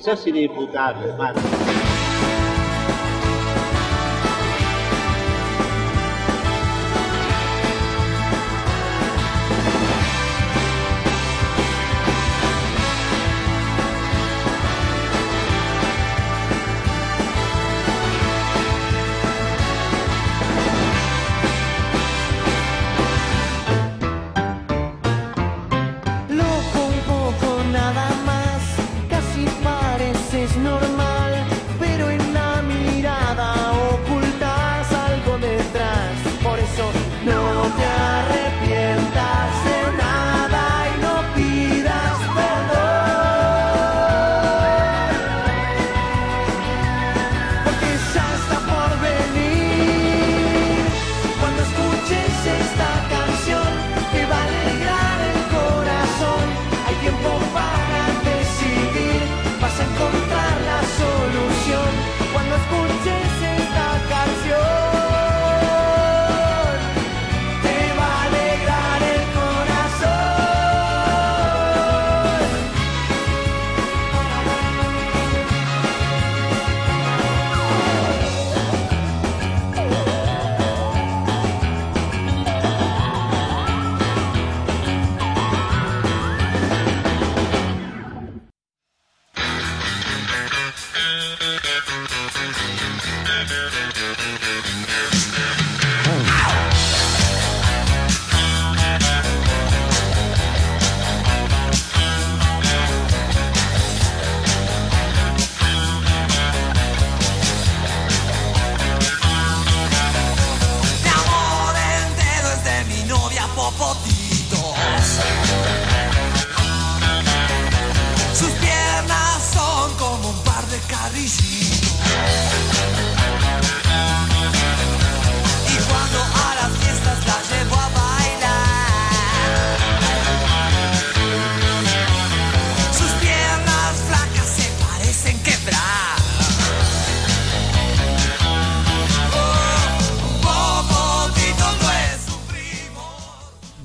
Sos inimputable, hermano. Loco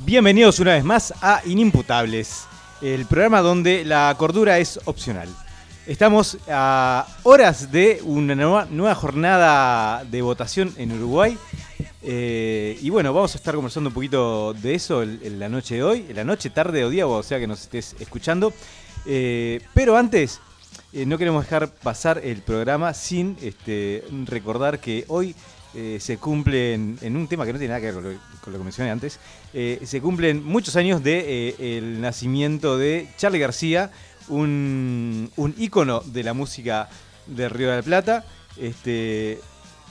Bienvenidos una vez más a Inimputables, el programa donde la cordura es opcional. Estamos a horas de una nueva, jornada de votación en Uruguay. eh, y bueno, vamos a estar conversando un poquito de eso en, en la noche de hoy, en la noche, tarde o día, o sea que nos estés escuchando. Eh, pero antes, eh, no queremos dejar pasar el programa sin este, recordar que hoy eh, se cumplen, en un tema que no tiene nada que ver con lo, que mencioné antes, eh, se cumplen muchos años de eh, nacimiento de Charlie García, un, un ícono de la música de Río de la Plata. Este,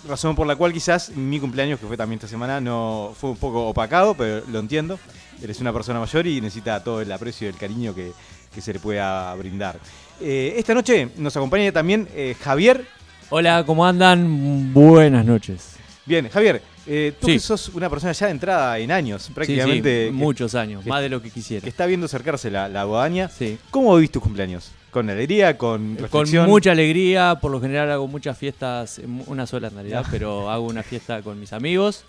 razón por la cual quizás mi cumpleaños, que fue también esta semana, no fue un poco opacado, pero lo entiendo. Eres una persona mayor y necesita todo el aprecio y el cariño que, que se le pueda brindar. Esta noche nos acompaña también Javier. Hola, ¿cómo andan? Buenas noches. Bien, Javier, eh, tú Sí. que sos una persona ya de entrada en años, Sí, sí, prácticamente, que- muchos años, que- más de lo que quisiera. que está viendo acercarse la, la. Sí. ¿Cómo vivís tus cumpleaños? ¿Con alegría? ¿Con Con reflexión? mucha alegría, por lo general hago muchas fiestas, mu- una sola en realidad, pero hago una fiesta con mis amigos.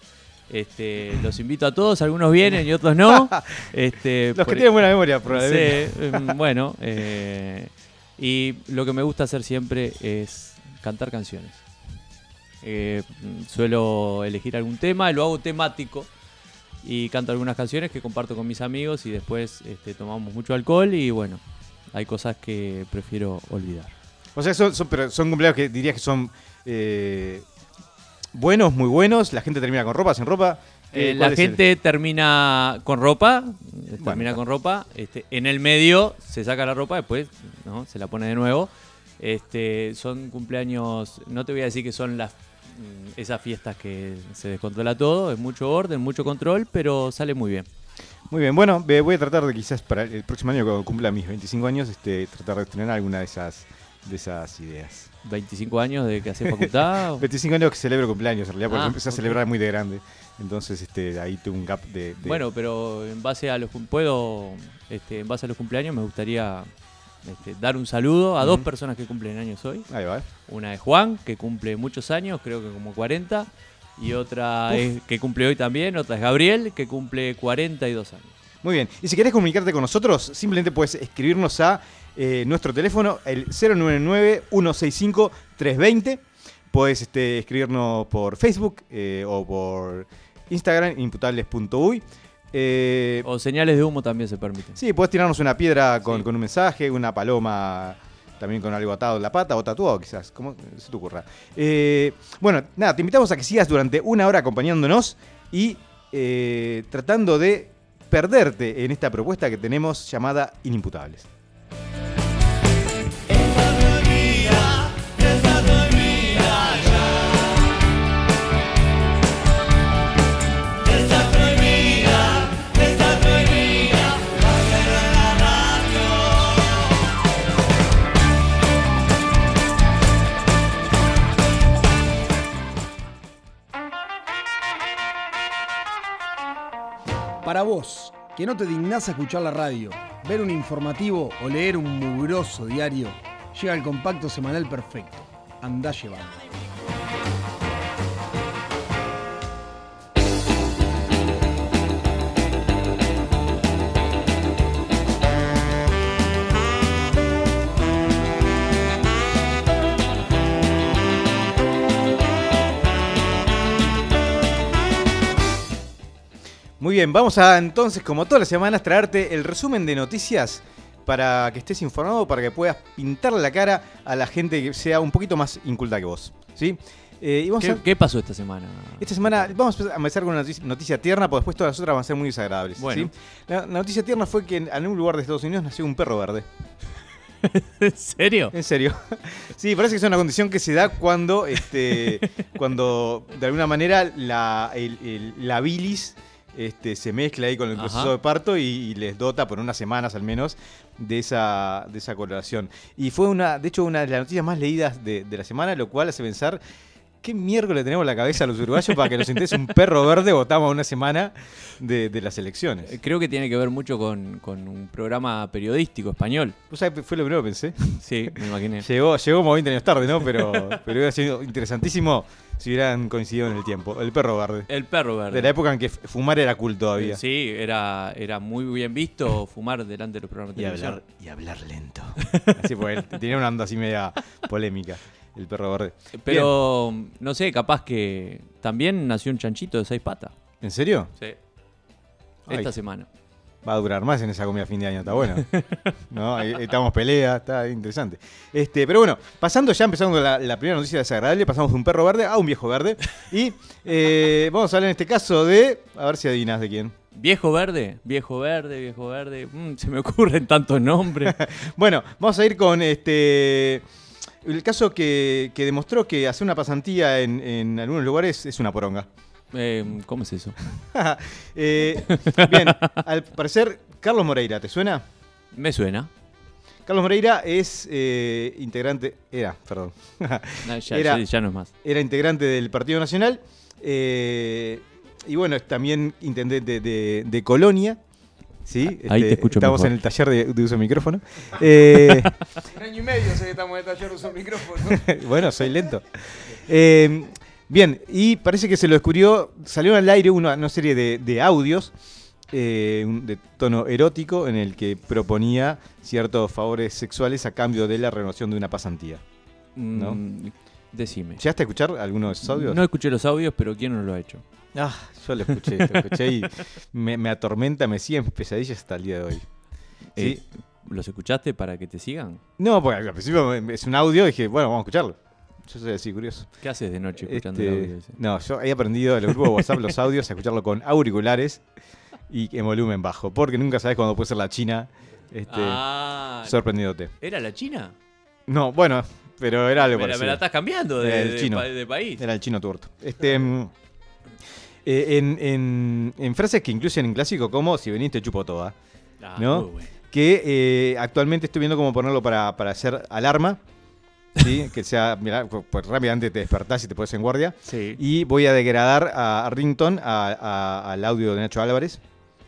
Este, los invito a todos, algunos vienen y otros no. Este, Los por- que tienen buena memoria, probablemente. Sí, em, bueno, eh, y lo que me gusta hacer siempre es cantar canciones. Eh, suelo elegir algún tema, lo hago temático y canto algunas canciones que comparto con mis amigos y después este, tomamos mucho alcohol y bueno, hay cosas que prefiero olvidar. O sea, son, son, pero son cumpleaños que dirías que son eh, buenos, muy buenos. La gente termina con ropa, sin ropa. Eh, la ¿cuál es el- gente termina con ropa, termina con ropa, este, en el medio se saca la ropa, después ¿no? se la pone de nuevo. Este, son cumpleaños, no te voy a decir que son las mm, esas fiestas que se descontrola todo, es mucho orden, mucho control, pero sale muy bien. Muy bien, bueno, voy a tratar de quizás para el próximo año, cuando cumpla mis 25 años, este, tratar de estrenar alguna de esas, de esas ideas. 25 años de que hace facultad. o- 25 años que celebro cumpleaños, en realidad, porque Ah, empecé a ok. celebrar muy de grande. Entonces, este, ahí tuve un gap de... de- Bueno, pero en base a los puedo, este, en base a los cumpleaños me gustaría este, dar un saludo a dos personas que cumplen años hoy. Ahí va. Una es Juan, que cumple muchos años, creo que como 40. Y otra es, que cumple hoy también. Otra es Gabriel, que cumple 42 años. Muy bien. Y si querés comunicarte con nosotros, simplemente puedes escribirnos a eh, nuestro teléfono, el 099-165-320. Podés este, escribirnos por Facebook eh, o por Instagram, imputables.uy. Eh, O señales de humo también se permiten. Sí, podés tirarnos una piedra con, Sí. con un mensaje, una paloma también con algo atado en la pata o tatuado quizás, como se te ocurra. Eh, bueno, nada, te invitamos a que sigas durante una hora acompañándonos y eh, tratando de perderte en esta propuesta que tenemos llamada Inimputables. Que no te dignás a escuchar la radio, ver un informativo o leer un mugroso diario, llega el compacto semanal perfecto. Andá llevando. Muy bien, vamos a entonces, como todas las semanas, traerte el resumen de noticias para que estés informado, para que puedas pintarle la cara a la gente que sea un poquito más inculta que vos. ¿sí? Eh, y vamos ¿Qué, a- qué pasó esta semana? Esta semana vamos a empezar con una noticia, noticia tierna, porque después todas las otras van a ser muy desagradables. Bueno. ¿sí? La, la noticia tierna fue que en algún lugar de Estados Unidos nació un perro verde. ¿En serio? En serio. Sí, parece que es una condición que se da cuando, este, cuando de alguna manera la, el- el- la bilis este, se mezcla ahí con el Ajá. proceso de parto y, y les dota por unas semanas al menos de esa, de esa coloración. Y fue una, de hecho, una de las noticias más leídas de, de la semana, lo cual hace pensar qué miércoles tenemos en la cabeza a los uruguayos para que nos interese un perro verde votamos a una semana de, de las elecciones. Eh, Creo que tiene que ver mucho con, con un programa periodístico español. ¿Vos sabés? Fue lo primero que pensé. Sí, me imaginé. Llegó, llegó como 20 años tarde, ¿no? Pero, pero hubiera sido interesantísimo si hubieran coincidido en el tiempo. El perro verde. El perro verde. De la época en que fumar era cool todavía. Sí, era, era muy bien visto fumar delante de los programas de Y televisión. hablar, y hablar lento. Así pues, tenía una onda así media polémica. El perro verde. Pero, no sé, capaz que también nació un chanchito de seis patas. ¿En serio? Sí. Ay. Esta semana. Va a durar más en esa comida a fin de año, está bueno. ¿No? Ahí- Estamos pelea, está interesante. Este, pero bueno, pasando ya, empezando con la, la primera noticia desagradable, pasamos de un perro verde a un viejo verde. Y eh, vamos a hablar en este caso de. A ver si adivinas de quién. Viejo verde, viejo verde, viejo verde. Mm, se me ocurren tantos nombres. Bueno, vamos a ir con este. El caso que, que demostró que hacer una pasantía en, en algunos lugares es una poronga. Eh, ¿Cómo es eso? Eh, bien, al parecer, Carlos Moreira, ¿te suena? Me suena. Carlos Moreira es eh, integrante. Era, perdón. No, ya, Era- ya- ya no es más. Era integrante del Partido Nacional. eh, y bueno, es también intendente de, de Colonia. ¿sí? Este, Ahí te escucho Estamos mejor. en el taller de, de uso de micrófono. Eh, Un año y medio sé que estamos en el taller uso micrófono. bueno, soy lento. Eh, bien, y parece que se lo descubrió, salió al aire una, una serie de, de audios eh, de tono erótico en el que proponía ciertos favores sexuales a cambio de la renovación de una pasantía. ¿No? Mm, Decime. ¿Llegaste a escuchar alguno de esos audios? No escuché los audios, pero ¿quién no lo ha hecho? Ah, yo lo escuché, lo escuché y me, me atormenta, me sigue en pesadillas hasta el día de hoy. Eh. ¿Los escuchaste para que te sigan? No, porque al principio es un audio y dije, bueno, vamos a escucharlo. Yo soy así, curioso. ¿Qué haces de noche escuchando Este, el audio ese? no, yo he aprendido en el grupo de WhatsApp los audios a escucharlo con auriculares y en volumen bajo, porque nunca sabes cuándo puede ser la China este, ah, sorprendiéndote. ¿era la China? No, bueno, pero era algo Me la, me parecido. la estás cambiando de, el de chino. pa- de país. Era el chino tuerto. Este, mm, eh, en, en- en frases que incluyen en clásico como si veniste chupo toda. Ah, ¿no? bueno. que eh, actualmente estoy viendo cómo ponerlo para, para hacer alarma. ¿Sí? que sea, mirá, pues, rápidamente te despertás y te pones en guardia. Sí. Y voy a degradar a, Rington a- a- al audio de Nacho Álvarez.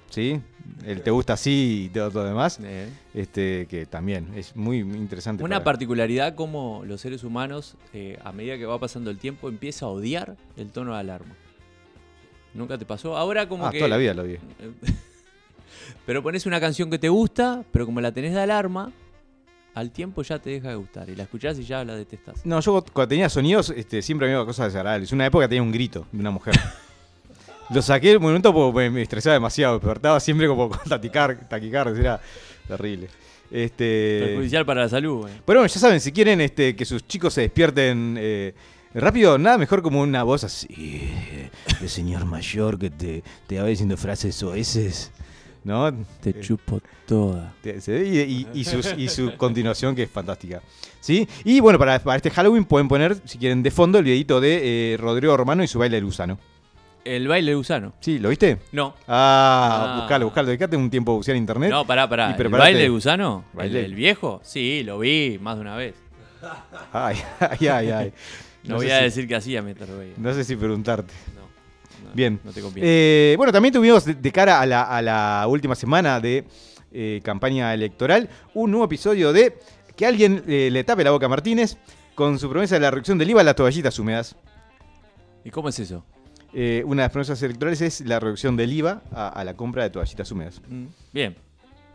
¿Sí? El te gusta así y todo lo demás. Eh. Este, que también es muy interesante. Una particularidad como los seres humanos, eh, a medida que va pasando el tiempo, empieza a odiar el tono de alarma. ¿Nunca te pasó? Ahora como Ah, que... toda la vida lo vi. pero pones una canción que te gusta, pero como la tenés de alarma, al tiempo ya te deja de gustar. Y la escuchás y ya la detestás. No, yo cuando tenía sonidos este, siempre me iba cosas desagradables. Una época tenía un grito de una mujer. Lo saqué en un momento porque me, estresaba demasiado. Despertaba siempre como con taquicar, taquicardia. Era terrible. Este, Perjudicial para la salud. eh. Pero bueno, ya saben, si quieren este, que sus chicos se despierten eh, rápido, nada mejor como una voz así de señor mayor que te, te va diciendo frases oeces, ¿no? Te Eh, chupo toda. y, y- y sus- y su continuación que es fantástica. ¿Sí? Y bueno, para, para este Halloween pueden poner, si quieren, de fondo el videito de eh, Rodrigo Romano y su baile del gusano. El baile de gusano. ¿Sí? ¿Lo viste? No. Ah, Ah. buscalo, buscalo. Dedicate un tiempo a bucear en internet. No, pará, pará. ¿El baile de gusano? ¿El, Baile. el viejo? Sí, lo vi más de una vez. Ay, ay, ay, ay. No, No voy a si- decir que hacía mientras lo veía. No sé si preguntarte. No, Bien. No te conviene. Eh, bueno, también tuvimos de, de cara a la, a la última semana de eh, campaña electoral un nuevo episodio de que alguien eh, le tape la boca a Martínez con su promesa de la reducción del IVA a las toallitas húmedas. ¿Y cómo es eso? Eh, una de las promesas electorales es la reducción del IVA a, a la compra de toallitas húmedas. Mm, Bien.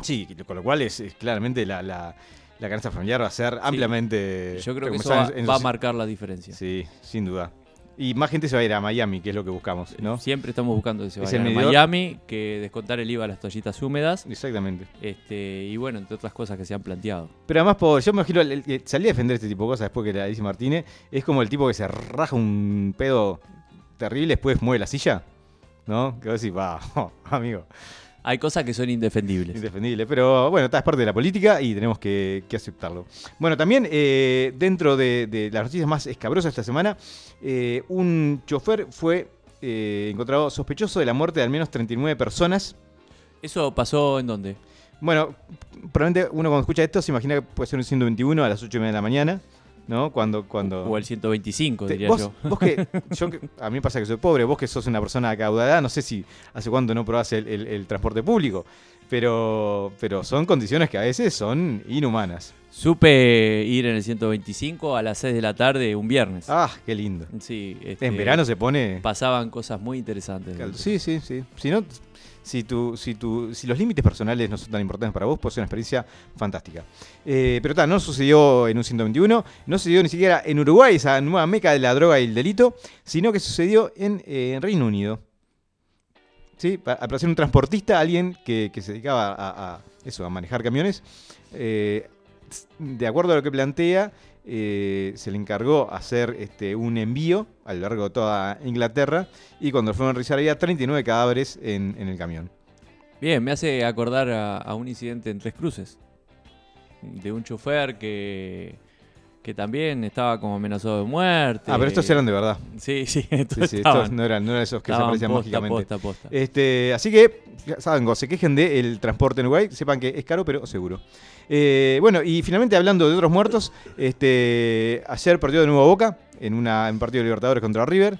Sí, con lo cual es, es claramente la, la, la canasta familiar va a ser ampliamente. Yo creo que eso va, en va a marcar la diferencia. Sí, sin duda. Y más gente se va a ir a Miami, que es lo que buscamos, ¿no? Siempre estamos buscando que se Es vaya el a. Miami, que descontar el IVA a las toallitas húmedas. Exactamente. Este, y bueno, entre otras cosas que se han planteado. Pero además, por, yo me imagino, el, el que salí a defender este tipo de cosas después que la dice Martínez, es como el tipo que se raja un pedo terrible, después mueve la silla, ¿no? Que vos decís, va, amigo, Hay cosas que son indefendibles. indefendible. Pero bueno, esta es parte de la política y tenemos que, que aceptarlo. Bueno, también eh, dentro de, de las noticias más escabrosas esta semana, eh, un chofer fue eh, encontrado sospechoso de la muerte de al menos 39 personas. ¿Eso pasó en dónde? Bueno, probablemente uno cuando escucha esto se imagina que puede ser un 121 a las 8 y media de la mañana, ¿no? Cuando, cuando... O el 125, Te- diría vos, yo. vos que, yo a mí me pasa que soy pobre, vos que sos una persona acaudalada, no sé si hace cuánto no probás el, el- el transporte público, pero, pero son condiciones que a veces son inhumanas. Supe ir en el 125 a las 6 de la tarde un viernes. Ah, qué lindo. Sí, este, En verano se pone... pasaban cosas muy interesantes. Sí, sí, sí. Si, no, si, tu, si, tu, si los límites personales no son tan importantes para vos, puede ser una experiencia fantástica. Eh, pero tal, no sucedió en un 121, no sucedió ni siquiera en Uruguay, esa nueva meca de la droga y el delito, sino que sucedió en, eh, Reino Unido. ¿Sí? Pa- Para ser un transportista, alguien que, se dedicaba a, a eso, a manejar camiones, eh, de acuerdo a lo que plantea, eh, se le encargó hacer este, un envío a lo largo de toda Inglaterra y cuando fueron a revisar había 39 cadáveres en, el camión. Bien, me hace acordar a un incidente en Tres Cruces. De un chofer que, que también estaba como amenazado de muerte. Ah, pero estos eran de verdad. Sí, sí, estos sí, estaban- estos no eran, no eran esos que se aparecían posta, mágicamente. posta, posta. Este, así que, ya saben, se quejen del transporte en Uruguay, sepan que es caro, pero seguro. Eh, bueno, y finalmente hablando de otros muertos, este, ayer perdió de nuevo Boca en, una, en partido de Libertadores contra River,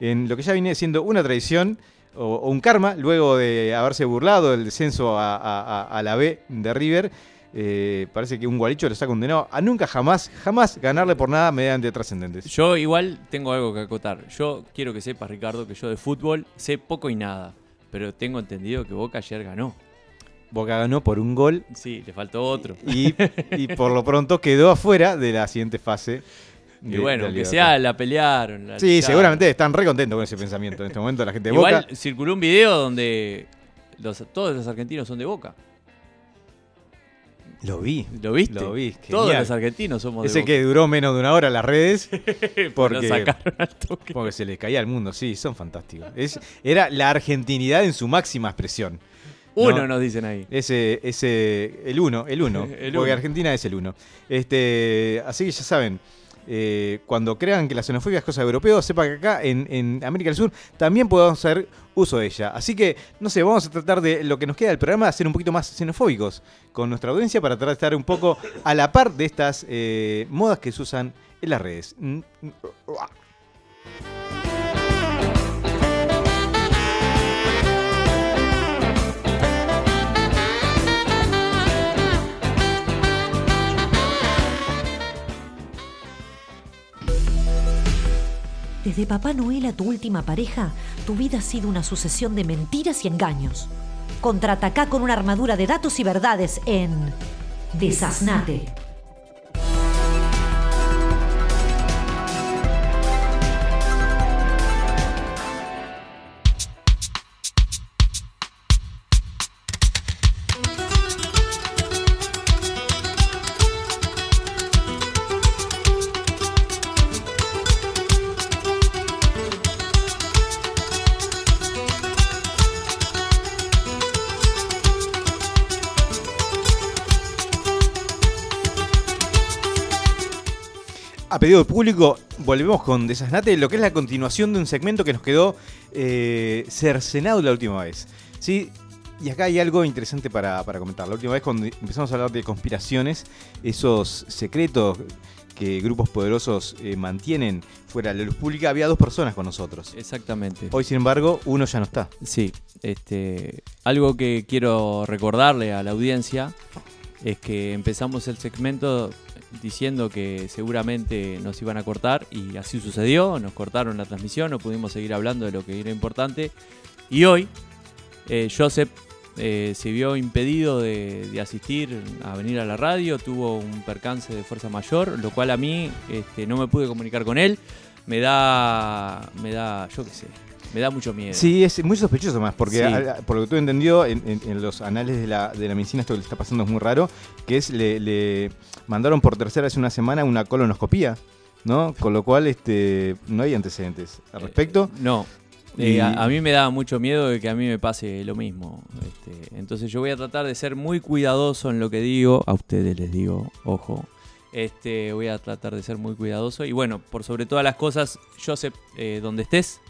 en lo que ya viene siendo una tradición o, o un karma, luego de haberse burlado del descenso a- a la B de River. Eh, parece que un gualicho les ha condenado a nunca jamás, jamás ganarle por nada mediante trascendentes. Yo igual tengo algo que acotar. Yo quiero que sepas, Ricardo, que yo de fútbol sé poco y nada. Pero tengo entendido que Boca ayer ganó. Boca ganó por un gol Sí, le faltó otro. y, y por lo pronto quedó afuera de la siguiente fase. Y bueno, Libertad. sea, la pelearon. la Sí, seguramente están re contentos con ese pensamiento en este momento la gente de Igual Boca. circuló un video donde los, todos los argentinos son de Boca. Lo vi. ¿Lo viste? Lo vi, Todos los argentinos somos Ese de que duró menos de una hora las redes porque, sacaron al toque. porque se les caía al mundo. Sí, son fantásticos. Es, era la argentinidad en su máxima expresión. Uno No. nos dicen ahí. Ese, ese, el uno, el uno. El porque uno. Argentina es el uno. Este, así que ya saben, eh, cuando crean que la xenofobia es cosa de europeos, sepan que acá en, América del Sur también podemos hacer uso de ella. Así que, no sé, vamos a tratar de lo que nos queda del programa, ser un poquito más xenofóbicos con nuestra audiencia para tratar de estar un poco a la par de estas eh, modas que se usan en las redes. Desde Papá Noel a tu última pareja, tu vida ha sido una sucesión de mentiras y engaños. Contraatacá con una armadura de datos y verdades en Desasnate. Pedido del público, volvemos con Desasnate, lo que es la continuación de un segmento que nos quedó eh, cercenado la última vez. ¿sí? Y acá hay algo interesante para, para comentar. La última vez cuando empezamos a hablar de conspiraciones, esos secretos que grupos poderosos eh, mantienen fuera de la luz pública, había dos personas con nosotros. Exactamente. Hoy, sin embargo, uno ya no está. Sí, este, algo que quiero recordarle a la audiencia es que empezamos el segmento diciendo que seguramente nos iban a cortar y así sucedió, nos cortaron la transmisión, no pudimos seguir hablando de lo que era importante. Y hoy eh, Joseph eh, se vio impedido de, asistir a venir a la radio, tuvo un percance de fuerza mayor, lo cual a mí este, no me pude comunicar con él, me da, me da, yo qué sé, me da mucho miedo. Sí, es muy sospechoso más, porque Sí. a- a- por lo que tú entendió, en, en- en los anales de la, de la medicina esto que le está pasando es muy raro, que es le, le mandaron por tercera vez una semana una colonoscopía, ¿no? Con lo cual este no hay antecedentes al respecto. No. Y- Eh, a, a mí me da mucho miedo de que a mí me pase lo mismo. Este, entonces yo voy a tratar de ser muy cuidadoso en lo que digo. A ustedes les digo, ojo. Este, voy a tratar de ser muy cuidadoso. Y bueno, por sobre todas las cosas, Joseph, eh, donde estés,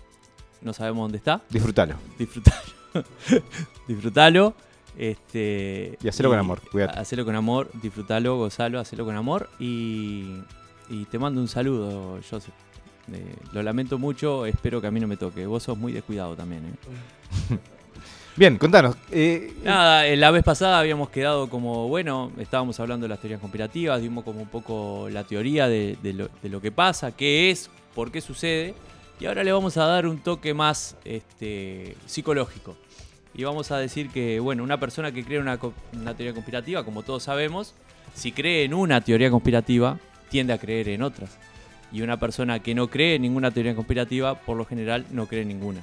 no sabemos dónde está, Disfrútalo. disfrutalo. disfrutalo. Este, Y hacelo con amor, cuídate. Hacelo con amor, disfrutalo, gozalo, hacelo con amor. Y, y te mando un saludo, Joseph. Eh, lo lamento mucho, espero que a mí no me toque. Vos sos muy descuidado también. ¿eh? Bien, contanos. eh, Nada, la vez pasada habíamos quedado como, bueno, estábamos hablando de las teorías conspirativas, dimos como un poco la teoría de, de lo, de lo que pasa, qué es, por qué sucede, y ahora le vamos a dar un toque más este, psicológico. Y vamos a decir que, bueno, una persona que cree en una, una teoría conspirativa, como todos sabemos, si cree en una teoría conspirativa, tiende a creer en otras. Y una persona que no cree en ninguna teoría conspirativa, por lo general, no cree en ninguna.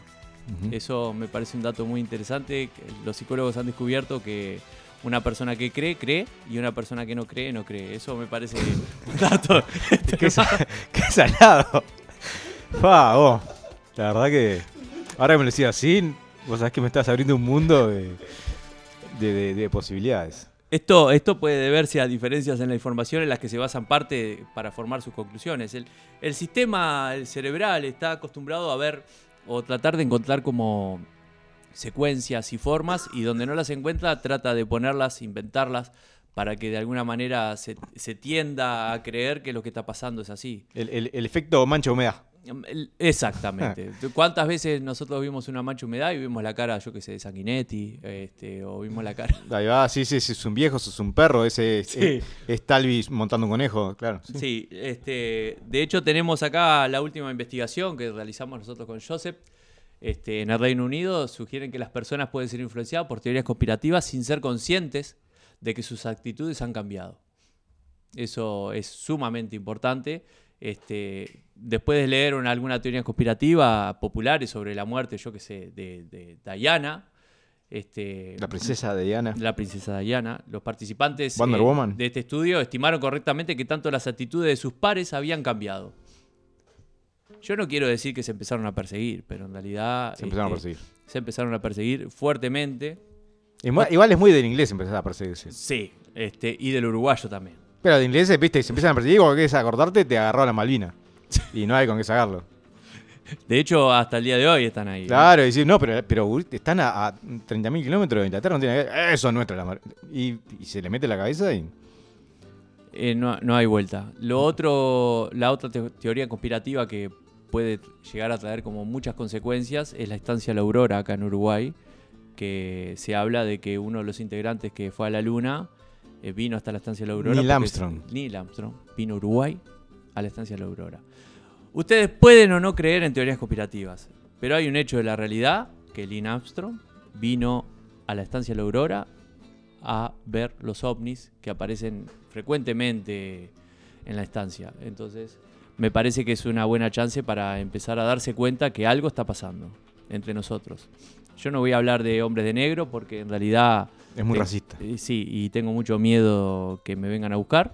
Eso me parece un dato muy interesante. Los psicólogos han descubierto que una persona que cree, cree, y una persona que no cree, no cree. Eso me parece un dato. qué salado. Fa, vos. La verdad que. Ahora que me lo decís así, vos sabés que me estás abriendo un mundo de, de- de- de posibilidades. Esto, esto puede deberse a diferencias en la información en las que se basan parte para formar sus conclusiones. El, el sistema cerebral está acostumbrado a ver o tratar de encontrar como secuencias y formas y donde no las encuentra trata de ponerlas, inventarlas para que de alguna manera se, se tienda a creer que lo que está pasando es así. El, el- el efecto mancha humedad. El- Exactamente. ¿Cuántas veces nosotros vimos una mancha humedad y vimos la cara, yo qué sé, de Sanguinetti? Este, o vimos la cara. Ahí va, sí, sí, sí, es un viejo, sos un perro, ese es, Sí. es- es Talvis montando un conejo, claro. sí. Sí, este, de hecho tenemos acá la última investigación que realizamos nosotros con Joseph. Este, en el Reino Unido sugieren que las personas pueden ser influenciadas por teorías conspirativas sin ser conscientes de que sus actitudes han cambiado. Eso es sumamente importante. Este, después de leer una- alguna teoría conspirativa populares sobre la muerte, yo qué sé, de, de Diana, este, La princesa de Diana. la princesa Diana. Los participantes Wonder eh, Woman. de este estudio estimaron correctamente que tanto las actitudes de sus pares habían cambiado. Yo no quiero decir que se empezaron a perseguir, pero en realidad Se empezaron a este, perseguir. se empezaron a perseguir fuertemente. Igual, igual es muy del inglés empezar a perseguirse. Sí, este, y del uruguayo también. Pero de inglés, viste, se empiezan a perseguir, cuando quieres acordarte, te agarró la Malvina. Y no hay con qué sacarlo. De hecho, hasta el día de hoy están ahí. Claro, y decir, no, pero, pero están a, a 30.000 kilómetros de Inglaterra, no tiene que ver. Eso es nuestra. La y, y se le mete la cabeza y. Eh, no, no hay vuelta. Lo otro, la otra te- teoría conspirativa que puede llegar a traer como muchas consecuencias es la estancia La Aurora acá en Uruguay, que se habla de que uno de los integrantes que fue a la Luna eh, vino hasta la estancia La Aurora. Neil Armstrong. Neil Armstrong vino a Uruguay a la estancia La Aurora. Ustedes pueden o no creer en teorías conspirativas, pero hay un hecho de la realidad que Neil Armstrong vino a la estancia La Aurora a ver los ovnis que aparecen frecuentemente en la estancia. Entonces, me parece que es una buena chance para empezar a darse cuenta que algo está pasando entre nosotros. Yo no voy a hablar de hombres de negro porque en realidad... Es muy te- racista. eh, Sí, y tengo mucho miedo que me vengan a buscar.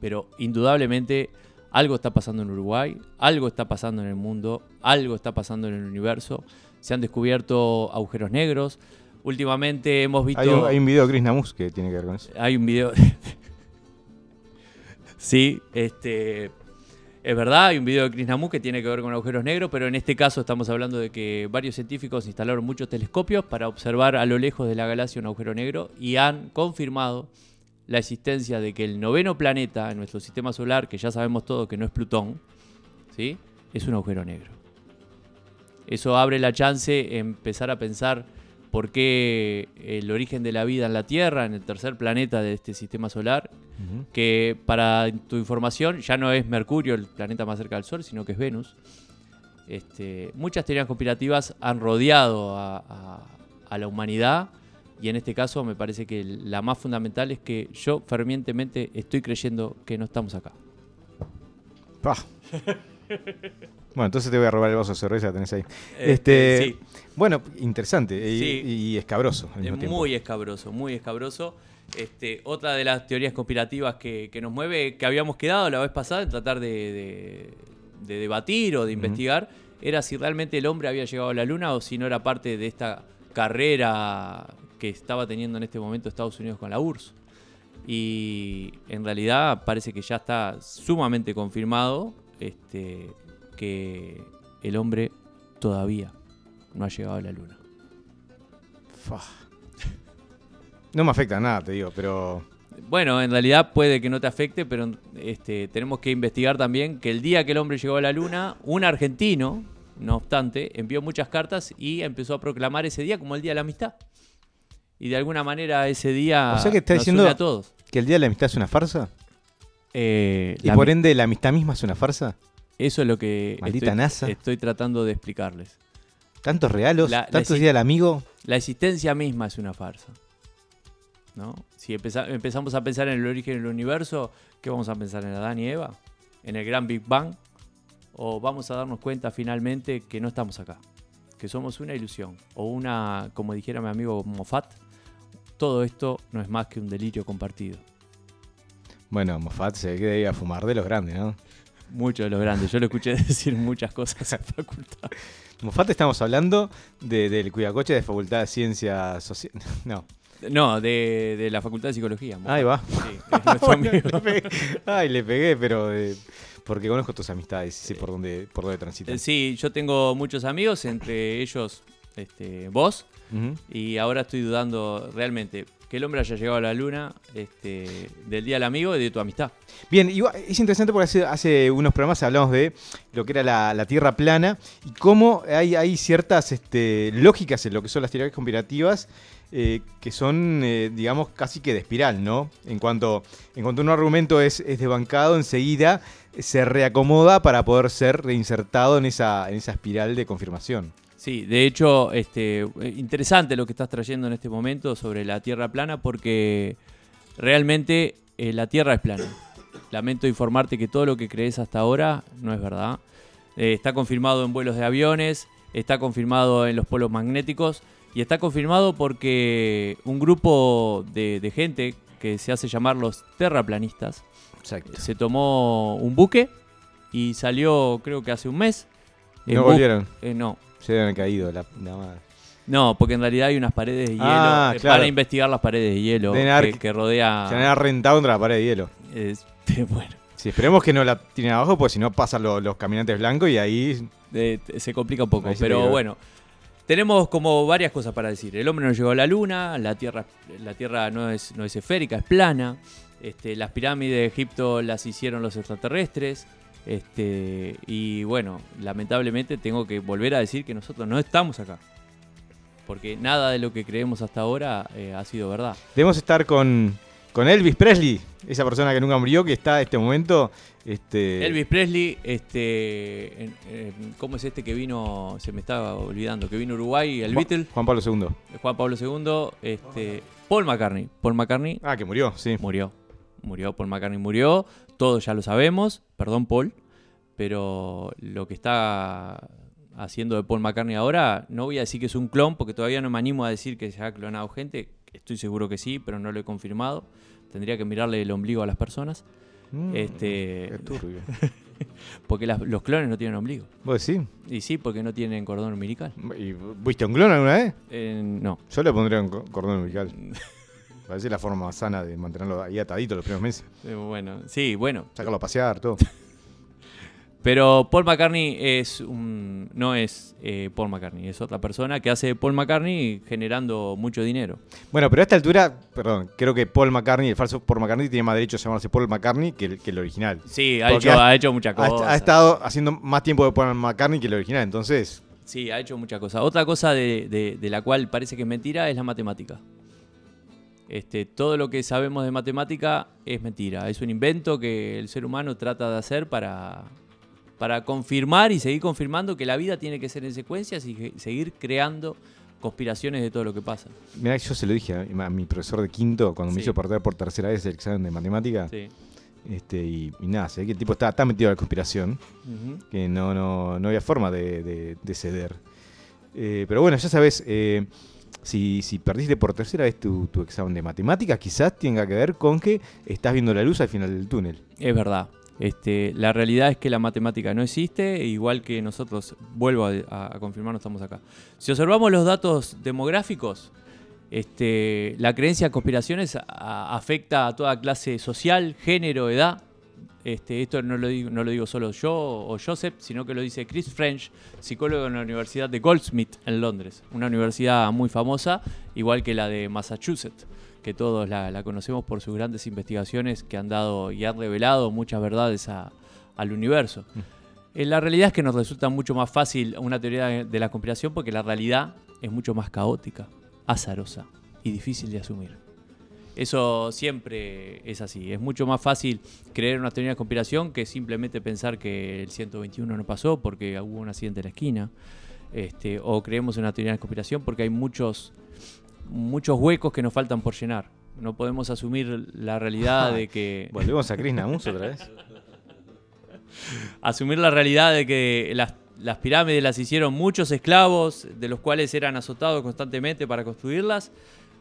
Pero indudablemente algo está pasando en Uruguay, algo está pasando en el mundo, algo está pasando en el universo. Se han descubierto agujeros negros. Últimamente hemos visto... Hay un, hay un video de Chris Namus que tiene que ver con eso. Hay un video. sí, este. Es verdad, hay un video de Krishnamurti que tiene que ver con agujeros negros, pero en este caso estamos hablando de que varios científicos instalaron muchos telescopios para observar a lo lejos de la galaxia un agujero negro y han confirmado la existencia de que el noveno planeta en nuestro sistema solar, que ya sabemos todos que no es Plutón, ¿sí? es un agujero negro. Eso abre la chance en empezar a pensar por qué el origen de la vida en la Tierra, en el tercer planeta de este sistema solar, que para tu información ya no es Mercurio el planeta más cerca del Sol, sino que es Venus. Este, muchas teorías conspirativas han rodeado a, a- a la humanidad y en este caso me parece que la más fundamental es que yo fervientemente estoy creyendo que no estamos acá. Pa. Bueno, entonces te voy a robar el vaso de cerveza que tenés ahí. Este, Este, sí. Bueno, interesante y, Sí. y escabroso al mismo tiempo. muy escabroso, muy escabroso. Este, otra de las teorías conspirativas que, que nos mueve, que habíamos quedado la vez pasada en tratar de, de- de debatir o de investigar, era si realmente el hombre había llegado a la luna o si no era parte de esta carrera que estaba teniendo en este momento Estados Unidos con la URSS. Y en realidad parece que ya está sumamente confirmado este, que el hombre todavía no ha llegado a la luna. No me afecta nada, te digo, pero Bueno, en realidad puede que no te afecte, pero este, tenemos que investigar también que el día que el hombre llegó a la luna, un argentino, no obstante, envió muchas cartas y empezó a proclamar ese día como el Día de la Amistad. Y de alguna manera ese día O sea que está nos diciendo- a todos. que el día de la amistad es una farsa Eh, y por ende la amistad misma es una farsa. Eso es lo que estoy, NASA. estoy tratando de explicarles. Tantos regalos, La- tantos días del amigo. La existencia misma es una farsa. ¿No? Si empeza- empezamos a pensar en el origen del universo, ¿qué vamos a pensar? ¿En Adán y Eva? ¿En el gran Big Bang? ¿O vamos a darnos cuenta finalmente que no estamos acá? Que somos una ilusión. O una, como dijera mi amigo Moffat, todo esto no es más que un delirio compartido. Bueno, Moffat se ve que debía fumar de los grandes, ¿no? Muchos de los grandes. Yo lo escuché decir muchas cosas en facultad. Moffat estamos hablando de- del cuidacoche de Facultad de Ciencias Sociales. No, No, de, de la Facultad de Psicología. Ahí va. Sí, es nuestro Bueno, amigo. le pegué. Ay, le pegué, pero eh, porque conozco tus amistades y sé por dónde, por dónde transitan. Eh, Sí, yo tengo muchos amigos, entre ellos este, vos, y ahora estoy dudando realmente que el hombre haya llegado a la luna este, del Día del Amigo y de tu amistad. Bien, es interesante porque hace, unos programas hablamos de lo que era la, Tierra plana y cómo hay, ciertas este, lógicas en lo que son las teorías conspirativas eh, que son, eh, digamos, casi que de espiral, ¿no? En cuanto, en cuanto un argumento es, es desbancado, enseguida se reacomoda para poder ser reinsertado en esa espiral de confirmación. Sí, de hecho, este, eh, interesante lo que estás trayendo en este momento sobre la Tierra plana porque realmente eh, la Tierra es plana. Lamento informarte que todo lo que crees hasta ahora no es verdad. Eh, está confirmado en vuelos de aviones, está confirmado en los polos magnéticos y está confirmado porque un grupo de, de gente que se hace llamar los terraplanistas Exacto. se tomó un buque y salió creo que hace un mes. No volvieron, eh, no, se haber caído la, la madre. no, porque en realidad hay unas paredes de hielo. Ah, eh, claro. Para investigar las paredes de hielo que, que rodea. Se han rentado contra la pared de hielo. este, bueno, Sí, esperemos que no la tienen abajo, pues si no pasan lo- los caminantes blancos y ahí eh, se complica un poco. Pero bueno, tenemos como varias cosas para decir. El hombre no llegó a la luna, la Tierra, la tierra no, es, no es esférica, es plana. Este, las pirámides de Egipto las hicieron los extraterrestres. Este, y bueno, lamentablemente tengo que volver a decir que nosotros no estamos acá. Porque nada de lo que creemos hasta ahora eh, ha sido verdad. Debemos estar con, con Elvis Presley, esa persona que nunca murió, que está en este momento. Este, Elvis Presley, este, ¿cómo es este que vino? Se me estaba olvidando, que vino a Uruguay, el Juan- Beatle, Juan Pablo II. Juan Pablo II, este, Paul McCartney. Paul McCartney Ah, que murió, sí. murió, murió, Paul McCartney murió, todos ya lo sabemos, perdón Paul, pero lo que está haciendo de Paul McCartney ahora, no voy a decir que es un clon, porque todavía no me animo a decir que se ha clonado gente, estoy seguro que sí, pero no lo he confirmado, tendría que mirarle el ombligo a las personas. Mm, Este, qué turbio. Porque las- los clones no tienen ombligo. ¿Vos decís? Y sí, porque no tienen cordón umbilical. ¿Y ¿Viste un clon alguna vez? Eh, no. Yo le pondría un co- cordón umbilical. Parece la forma más sana de mantenerlo ahí atadito los primeros meses. Eh, bueno, sí, bueno. Sacarlo a pasear, todo. Pero Paul McCartney es un, no es eh, Paul McCartney, es otra persona que hace Paul McCartney generando mucho dinero. Bueno, pero a esta altura, perdón, creo que Paul McCartney, el falso Paul McCartney, tiene más derecho a llamarse Paul McCartney que el, que el original. Sí, ha Porque hecho, ha- ha hecho muchas Ha, cosas. ha estado haciendo más tiempo de Paul McCartney que el original, entonces. Sí, ha hecho muchas cosas. Otra cosa de, de- de la cual parece que es mentira es la matemática. Este, todo lo que sabemos de matemática es mentira. Es un invento que el ser humano trata de hacer para, para confirmar y seguir confirmando que la vida tiene que ser en secuencias y seguir creando conspiraciones de todo lo que pasa. Mirá, yo se lo dije a, mi- profesor de quinto cuando me hizo perder por tercera vez el examen de matemática. Sí. Este, y, y nada, se ve que el tipo estaba tan metido en la conspiración que no, no, no había forma de, de- de ceder. Eh, pero bueno, ya sabes, eh, si, si perdiste por tercera vez tu, examen de matemáticas, quizás tenga que ver con que estás viendo la luz al final del túnel. Es verdad. Este, la realidad es que la matemática no existe, e igual que nosotros, vuelvo a, confirmar, no estamos acá. Si observamos los datos demográficos, este, la creencia en conspiraciones afecta a toda clase social, género, edad. Este, esto no lo, digo, no lo digo solo yo o Joseph, sino que lo dice Chris French, psicólogo en la Universidad de Goldsmith en Londres, una universidad muy famosa, igual que la de Massachusetts, que todos la, la conocemos por sus grandes investigaciones que han dado y han revelado muchas verdades a- al universo. Eh, La realidad es que nos resulta mucho más fácil una teoría de- de la conspiración porque la realidad es mucho más caótica, azarosa y difícil de asumir. Eso siempre es así. Es mucho más fácil creer en una teoría de conspiración que simplemente pensar que el 121 no pasó porque hubo un accidente en la esquina. Este, o creemos en una teoría de conspiración porque hay muchos, muchos huecos que nos faltan por llenar. No podemos asumir la realidad de que Volvemos a Chris Namus otra vez. asumir la realidad de que las, las pirámides las hicieron muchos esclavos, de los cuales eran azotados constantemente para construirlas,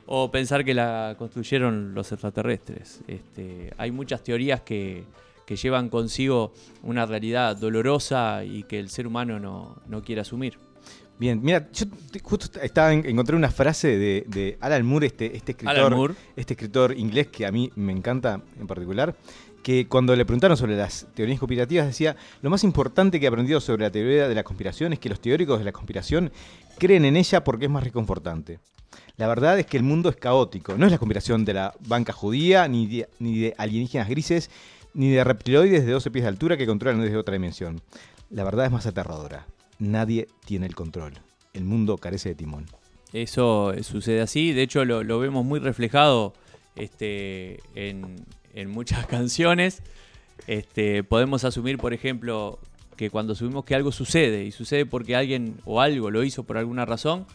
o pensar que la construyeron los extraterrestres. Este, hay muchas teorías que, que llevan consigo una realidad dolorosa y que el ser humano no, no quiere asumir. Bien, mira, yo justo estaba en- encontré una frase de, de Alan Moore, este, este escritor, Alan Moore. este escritor inglés que a mí me encanta en particular, que cuando le preguntaron sobre las teorías conspirativas decía, lo más importante que he aprendido sobre la teoría de la conspiración es que los teóricos de la conspiración creen en ella porque es más reconfortante. La verdad es que el mundo es caótico, no es la conspiración de la banca judía, ni de, alienígenas grises, ni de reptiloides de 12 pies de altura que controlan desde otra dimensión. La verdad es más aterradora. Nadie tiene el control. El mundo carece de timón. Eso eh, sucede así, de hecho lo, vemos muy reflejado este, en, en muchas canciones. Este, podemos asumir, por ejemplo, que cuando asumimos que algo sucede, y sucede porque alguien o algo lo hizo por alguna razón,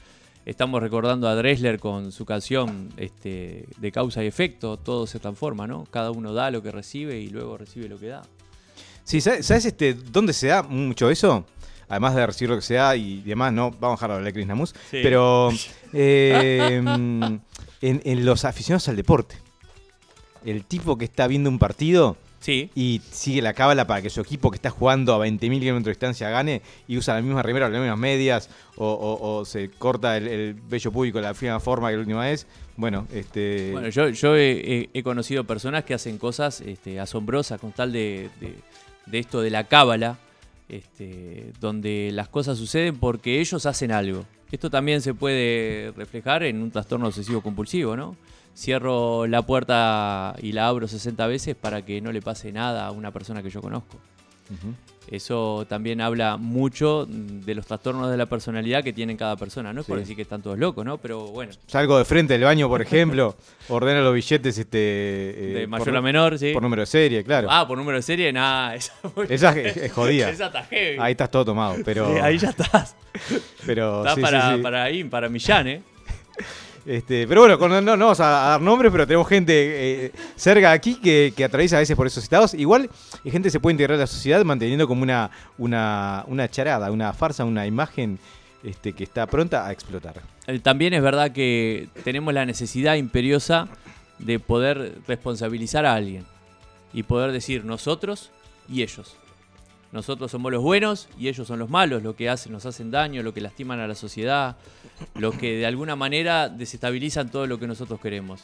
estamos recordando a Dressler con su canción este, de causa y efecto, todo se transforma, ¿no? Cada uno da lo que recibe y luego recibe lo que da. Sí, ¿sabes, sabes, este, dónde se da mucho eso? Además de recibir lo que se da y demás, no, vamos a dejar de hablar de Chris Namus, Sí. pero eh, en, en los aficionados al deporte. El tipo que está viendo un partido Sí, y sigue la cábala para que su equipo que está jugando a 20.000 kilómetros de distancia gane y usa la misma remera o las mismas medias o, o- o se corta el, el vello público de la misma forma que la última vez. Bueno, este... Bueno, yo, yo he, he- he conocido personas que hacen cosas este, asombrosas con tal de, de- de esto de la cábala, este, donde las cosas suceden porque ellos hacen algo. Esto también se puede reflejar en un trastorno obsesivo compulsivo, ¿no? Cierro la puerta y la abro 60 veces para que no le pase nada a una persona que yo conozco. Eso también habla mucho de los trastornos de la personalidad que tienen cada persona. No es por decir que están todos locos, ¿no? Pero bueno, Salgo de frente del baño, por ejemplo, ordeno los billetes este, eh, de mayor por, a menor, sí. por número de serie, claro. Ah, por número de serie, nada, esa, Esa es, es jodida. esa está heavy. Ahí estás todo tomado, pero... Sí, ahí ya estás. pero Está sí, sí, para, para ahí, para Millán, ¿eh? Este, pero bueno, no, no vamos a, dar nombres, pero tenemos gente eh, cerca aquí que, que atraviesa a veces por esos estados. Igual eh, gente se puede integrar a la sociedad manteniendo como una, una, una charada, una farsa, una imagen este, que está pronta a explotar. Eh, También es verdad que tenemos la necesidad imperiosa de poder responsabilizar a alguien y poder decir nosotros y ellos. Nosotros somos los buenos y ellos son los malos, lo que hacen, nos hacen daño, lo que lastiman a la sociedad, lo que de alguna manera desestabilizan todo lo que nosotros queremos.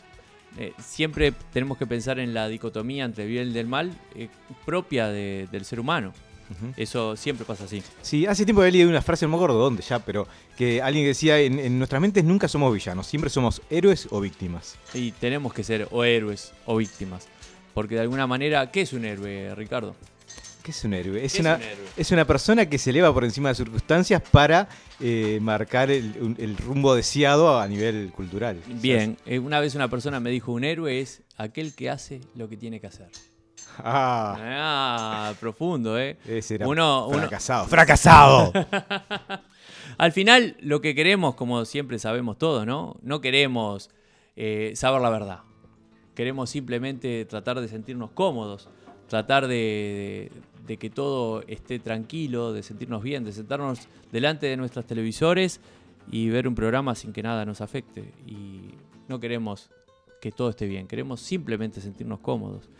Eh, siempre tenemos que pensar en la dicotomía entre el bien y el mal eh, propia de- del ser humano. Eso siempre pasa así. Sí, hace tiempo había leído una frase, no me acuerdo dónde ya, pero que alguien decía, en, en nuestras mentes nunca somos villanos, siempre somos héroes o víctimas. Y tenemos que ser o héroes o víctimas. Porque de alguna manera, ¿qué es un héroe, Ricardo? ¿Qué es un héroe? Es, ¿Qué es una, un héroe? es una persona que se eleva por encima de circunstancias para eh, marcar el, un- el rumbo deseado a nivel cultural. Bien, eh, una vez una persona me dijo, un héroe es aquel que hace lo que tiene que hacer. Ah, Ah, profundo, ¿eh? ese era Uno- uno- fracasado. ¡Fracasado! Al final, lo que queremos, como siempre sabemos todos, ¿no? No queremos eh, saber la verdad. Queremos simplemente tratar de sentirnos cómodos, tratar de, de- de que todo esté tranquilo, de sentirnos bien, de sentarnos delante de nuestros televisores y ver un programa sin que nada nos afecte. Y no queremos que todo esté bien, queremos simplemente sentirnos cómodos.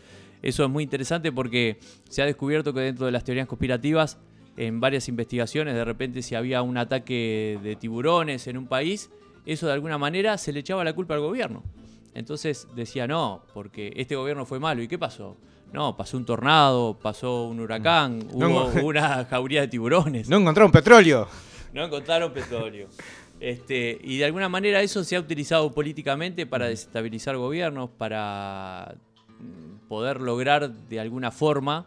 Eso es muy interesante porque se ha descubierto que dentro de las teorías conspirativas, en varias investigaciones, de repente si había un ataque de tiburones en un país, eso de alguna manera se le echaba la culpa al gobierno. Entonces decía, no, porque este gobierno fue malo. ¿Y qué pasó? No, pasó un tornado, pasó un huracán, No, hubo no. una jauría de tiburones. no encontraron petróleo. No encontraron petróleo. Este, y de alguna manera eso se ha utilizado políticamente para desestabilizar gobiernos, para mm, poder lograr de alguna forma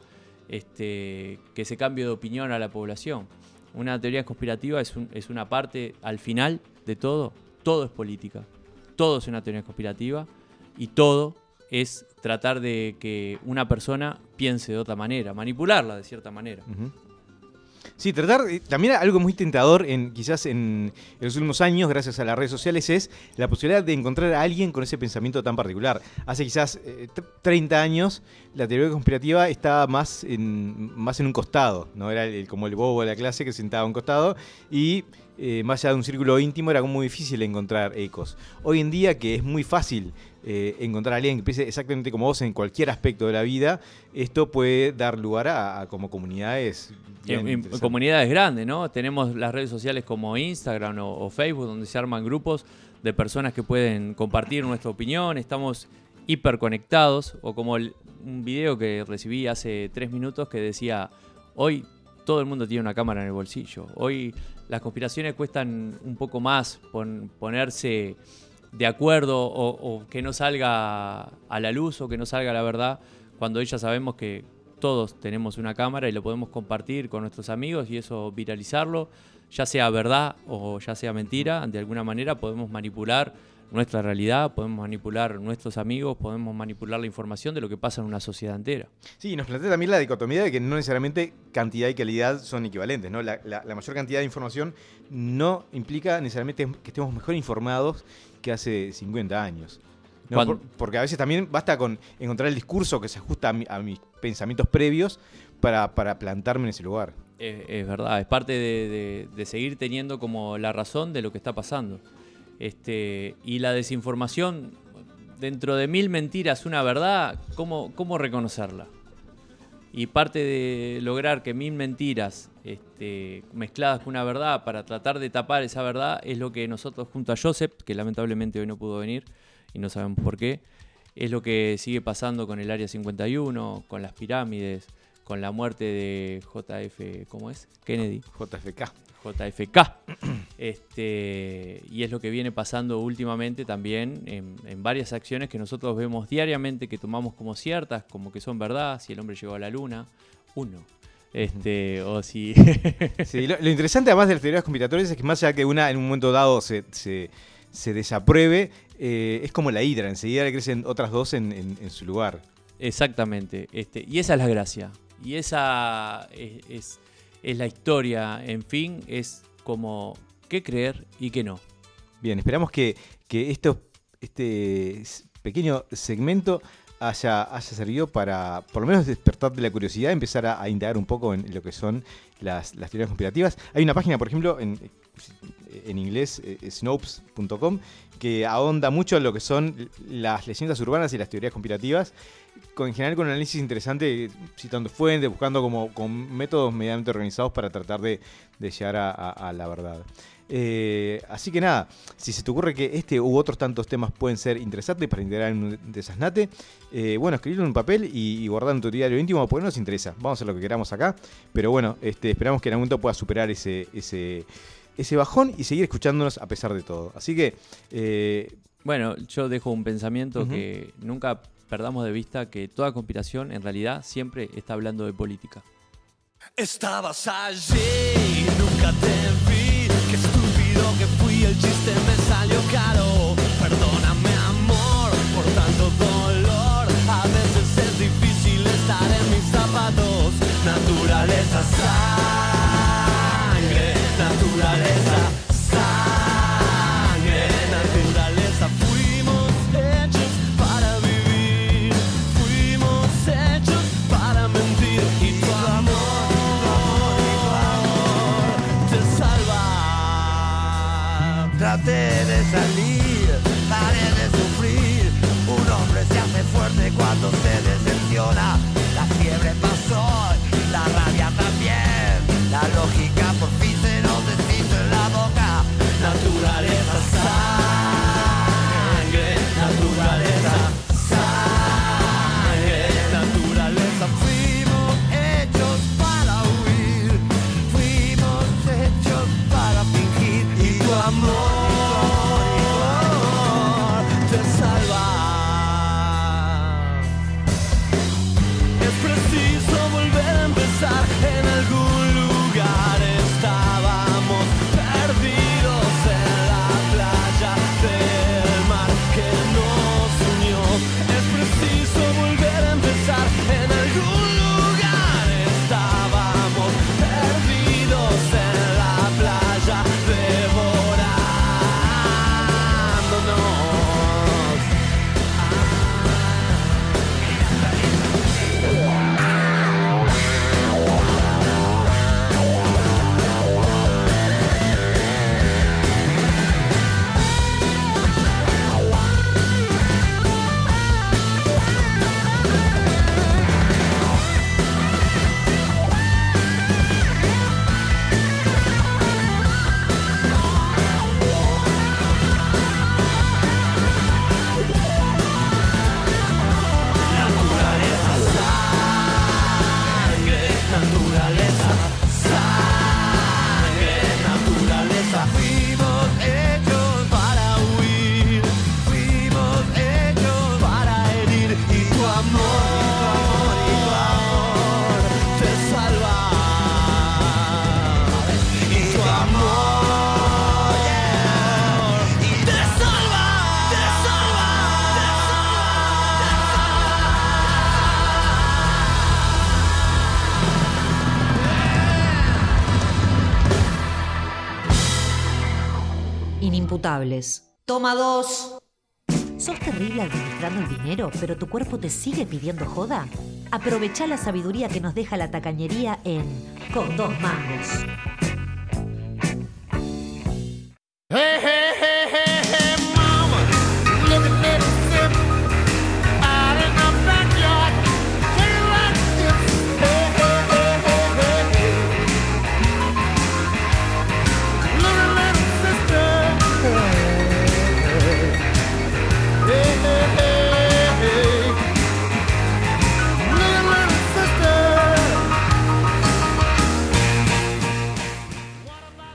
este, que se cambie de opinión a la población. Una teoría conspirativa es, un- es una parte, al final de todo, todo es política. Todo es una teoría conspirativa y todo es tratar de que una persona piense de otra manera, manipularla de cierta manera. Sí, tratar, eh, también algo muy tentador en quizás en, los últimos años, gracias a las redes sociales, es la posibilidad de encontrar a alguien con ese pensamiento tan particular. Hace quizás eh, tr- 30 años la teoría conspirativa estaba más en, más en un costado, ¿no? Era el- como el bobo de la clase que sentaba a un costado y eh, más allá de un círculo íntimo era muy difícil encontrar ecos. Hoy en día que es muy fácil eh, encontrar a alguien que piense exactamente como vos en cualquier aspecto de la vida, esto puede dar lugar a, a como comunidades En, comunidades grandes, ¿no? Tenemos las redes sociales como Instagram o, o Facebook, donde se arman grupos de personas que pueden compartir nuestra opinión. Estamos hiperconectados, o como el- un video que recibí hace tres minutos que decía, hoy todo el mundo tiene una cámara en el bolsillo. Hoy las conspiraciones cuestan un poco más pon- ponerse de acuerdo o, que no salga a la luz o que no salga la verdad, cuando ya sabemos que todos tenemos una cámara y lo podemos compartir con nuestros amigos y eso viralizarlo, ya sea verdad o ya sea mentira, de alguna manera podemos manipular nuestra realidad, podemos manipular nuestros amigos, podemos manipular la información de lo que pasa en una sociedad entera. Sí, y nos plantea también la dicotomía de que no necesariamente cantidad y calidad son equivalentes, ¿no? La, la- la mayor cantidad de información no implica necesariamente que estemos mejor informados que hace 50 años. ¿no? Por- porque a veces también basta con encontrar el discurso que se ajusta a, mi- a mis pensamientos previos para, para plantarme en ese lugar. Es, es verdad, es parte de, de- de seguir teniendo como la razón de lo que está pasando. Este, y la desinformación, dentro de mil mentiras, una verdad, ¿cómo, cómo reconocerla? Y parte de lograr que mil mentiras este, mezcladas con una verdad para tratar de tapar esa verdad es lo que nosotros junto a Joseph, que lamentablemente hoy no pudo venir y no sabemos por qué, es lo que sigue pasando con el Área 51, con las pirámides, con la muerte de JF, ¿cómo es? Kennedy. JFK. JFK. Este, y es lo que viene pasando últimamente también en, en varias acciones que nosotros vemos diariamente, que tomamos como ciertas, como que son verdad, si el hombre llegó a la luna, uno. Este, o si... Sí, lo, lo interesante además de las teorías conspiratorias es que más allá que una en un momento dado se, se, se desapruebe, eh, es como la hidra, enseguida le crecen otras dos en, en- en su lugar. Exactamente. Este, y esa es la gracia. Y esa es, es- es la historia, en fin, es como qué creer y qué no. Bien, esperamos que, que esto, este pequeño segmento haya, haya servido para por lo menos despertarte la curiosidad, empezar a, a indagar un poco en lo que son las, las teorías conspirativas. Hay una página, por ejemplo, en en inglés, eh, snopes.com, que ahonda mucho en lo que son las leyendas urbanas y las teorías conspirativas, con, en general con un análisis interesante, citando fuentes, buscando como con métodos medianamente organizados para tratar de, de llegar a, a- a la verdad. Eh, así que nada, si se te ocurre que este u otros tantos temas pueden ser interesantes para integrar en un desasnate, eh, bueno, escribirlo en un papel y, y guardar en tu diario íntimo porque no nos interesa. Vamos a hacer lo que queramos acá, pero bueno, este, esperamos que en algún momento puedas superar ese, ese, ese bajón y seguir escuchándonos a pesar de todo. Así que, eh, Bueno, yo dejo un pensamiento que nunca perdamos de vista que toda conspiración en realidad siempre está hablando de política. Estabas allí, nunca te vi. Qué estúpido que fui, el chiste me salió caro. Perdóname, amor, por tanto dolor. A veces es difícil estar en mis zapatos. Naturaleza, sangre, Toma dos. ¿Sos terrible administrando el dinero, pero tu cuerpo te sigue pidiendo joda? Aprovecha la sabiduría que nos deja la tacañería en Con dos mangos.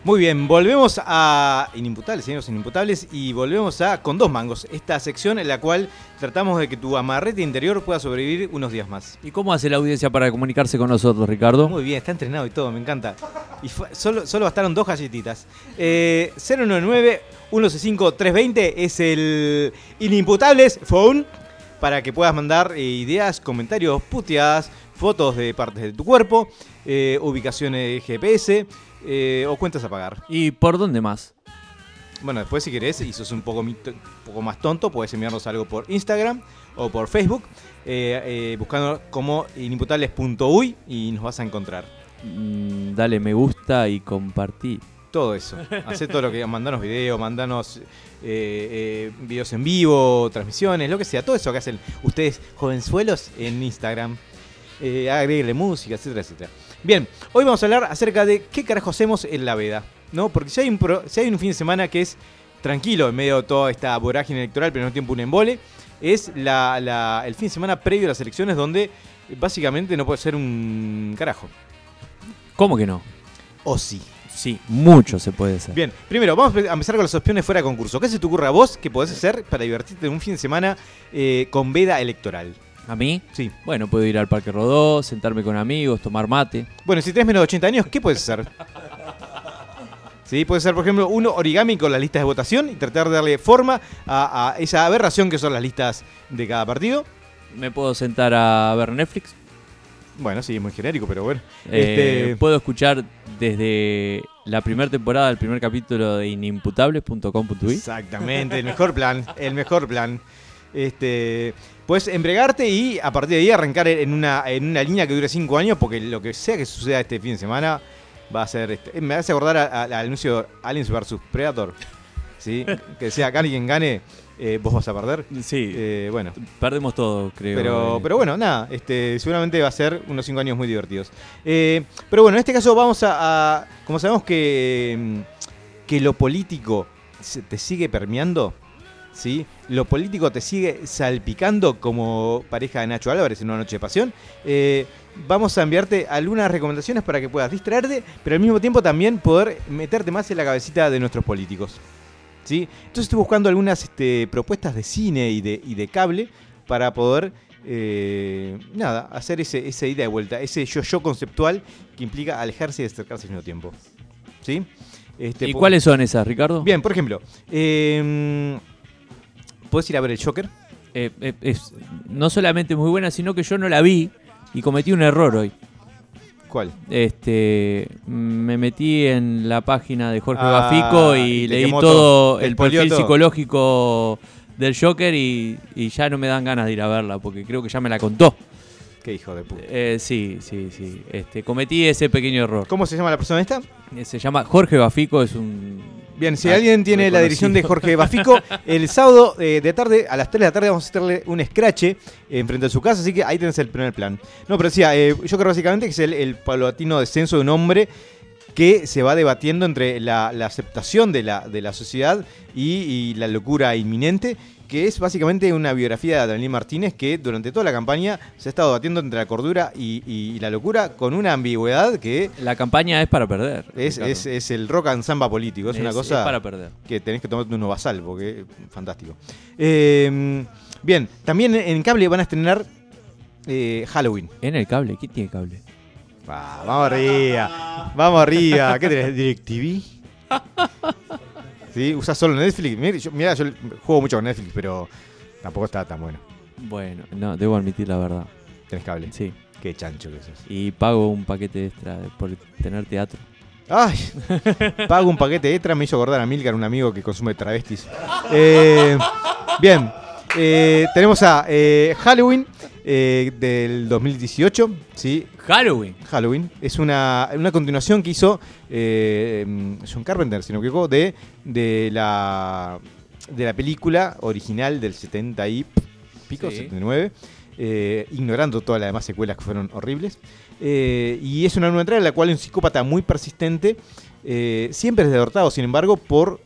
Muy bien, volvemos a Inimputables, señores Inimputables, y volvemos a Con dos mangos, esta sección en la cual tratamos de que tu amarrete interior pueda sobrevivir unos días más. ¿Y cómo hace la audiencia para comunicarse con nosotros, Ricardo? Muy bien, está entrenado y todo, me encanta. Y fue- solo, solo bastaron dos galletitas. Eh, 099-165-320 es el Inimputables Phone para que puedas mandar eh, ideas, comentarios, puteadas, fotos de partes de tu cuerpo, eh, ubicaciones GPS eh, o cuentas a pagar. ¿Y por dónde más? Bueno, después si querés y sos un poco, un poco más tonto, puedes enviarnos algo por Instagram o por Facebook, eh, eh, buscando como inimputables.uy y nos vas a encontrar. Mm, dale me gusta y compartí. todo eso. Hacé todo lo que mandanos videos, mandanos eh, eh, videos en vivo, transmisiones, lo que sea. Todo eso que hacen ustedes, jovenzuelos, en Instagram. Agréguenle música, etcétera, etcétera. Bien, hoy vamos a hablar acerca de qué carajo hacemos en la veda. ¿no? Porque si hay, un pro- si hay un fin de semana que es tranquilo en medio de toda esta vorágine electoral, pero mismo tiempo un embole, es la- la- el fin de semana previo a las elecciones donde básicamente no puede ser un carajo. ¿Cómo que no? O sí. Sí, mucho se puede hacer. Bien, primero vamos a empezar con las opciones fuera de concurso. ¿Qué se te ocurre a vos que podés hacer para divertirte en un fin de semana eh, con veda electoral? ¿A mí? Sí. Bueno, puedo ir al Parque Rodó, sentarme con amigos, tomar mate. Bueno, si tenés menos de 80 años, ¿qué puedes hacer? Sí, puede ser, por ejemplo, uno origami con las listas de votación y tratar de darle forma a, a esa aberración que son las listas de cada partido. Me puedo sentar a ver Netflix. Bueno, sí, es muy genérico, pero bueno. Eh, Este, Puedo escuchar desde la primera temporada, el primer capítulo de inimputables.com.uy. Exactamente, el mejor plan, el mejor plan. Este, puedes embregarte y a partir de ahí arrancar en una, en una línea que dure 5 años, porque lo que sea que suceda este fin de semana va a ser. este- me hace acordar al anuncio Aliens vs Predator. ¿sí? que sea acá alguien gane, eh, vos vas a perder. Sí, Eh, bueno, perdemos todo, creo. pero, Eh, pero bueno, nada, este, seguramente va a ser unos 5 años muy divertidos. Eh, pero bueno, en este caso vamos a, a- como sabemos que, mm, que lo político se- te sigue permeando, ¿sí? Lo político te sigue salpicando como pareja de Nacho Álvarez en una noche de pasión. eh, vamos a enviarte algunas recomendaciones para que puedas distraerte, pero al mismo tiempo también poder meterte más en la cabecita de nuestros políticos. ¿sí? Entonces estoy buscando algunas este, propuestas de cine y de, y de cable para poder, eh, nada, hacer ese, ese ida y vuelta, ese yo-yo conceptual que implica alejarse y acercarse al mismo tiempo. ¿Sí? Este, ¿Y cuáles son esas, Ricardo? Bien, por ejemplo, eh, puedes ir a ver el Joker. Eh, eh, es no solamente muy buena, sino que yo no la vi y cometí un error hoy. ¿Cuál? Este, me metí en la página de Jorge Ah, Gafico y leí todo el perfil todo. psicológico del Joker y, y ya no me dan ganas de ir a verla porque creo que ya me la contó. Qué hijo de puta. Eh, sí, sí, sí. Este, cometí ese pequeño error. ¿Cómo se llama la persona esta? Eh, Se llama Jorge Gafico, es un Bien, si Ah, alguien tiene la dirección de. Jorge Bafico, el sábado eh, de tarde, a las 3 de la tarde, vamos a hacerle un scratch eh, enfrente de su casa, así que ahí tenés el primer plan. No, pero decía, eh, yo creo básicamente que es el, el paulatino descenso de un hombre que se va debatiendo entre la, la aceptación de la, de la sociedad y, y la locura inminente, que es básicamente una biografía de Adalín Martínez que durante toda la campaña se ha estado debatiendo entre la cordura y, y la locura con una ambigüedad que La campaña es para perder. es, es- es el rock and samba político, es, una cosa para perder. que tenés que tomarte un basal, porque es fantástico. Eh, bien, también en cable van a estrenar eh, Halloween. En el cable, ¿quién tiene cable? Ah, vamos arriba, vamos arriba. ¿Qué tenés? ¿DirecTV? ¿Sí? ¿Usás solo Netflix? Mira, yo, mirá, yo juego mucho con Netflix, pero tampoco está tan bueno. Bueno, no, debo admitir la verdad. Tenés cable. Sí. Qué chancho que sos. Y pago un paquete extra por tener teatro. Ay, pago un paquete extra, me hizo acordar a Milcar, un amigo que consume travestis. Eh, bien, eh, tenemos a eh, Halloween eh, del 2018, ¿sí? Halloween. Halloween es una, una continuación que hizo eh, John Carpenter, si no me equivoco, de, de, la, de la película original del 70 y pico, Sí. 79, eh, ignorando todas las demás secuelas que fueron horribles. Eh, y es una nueva entrega en la cual un psicópata muy persistente eh, siempre es derrotado, sin embargo, por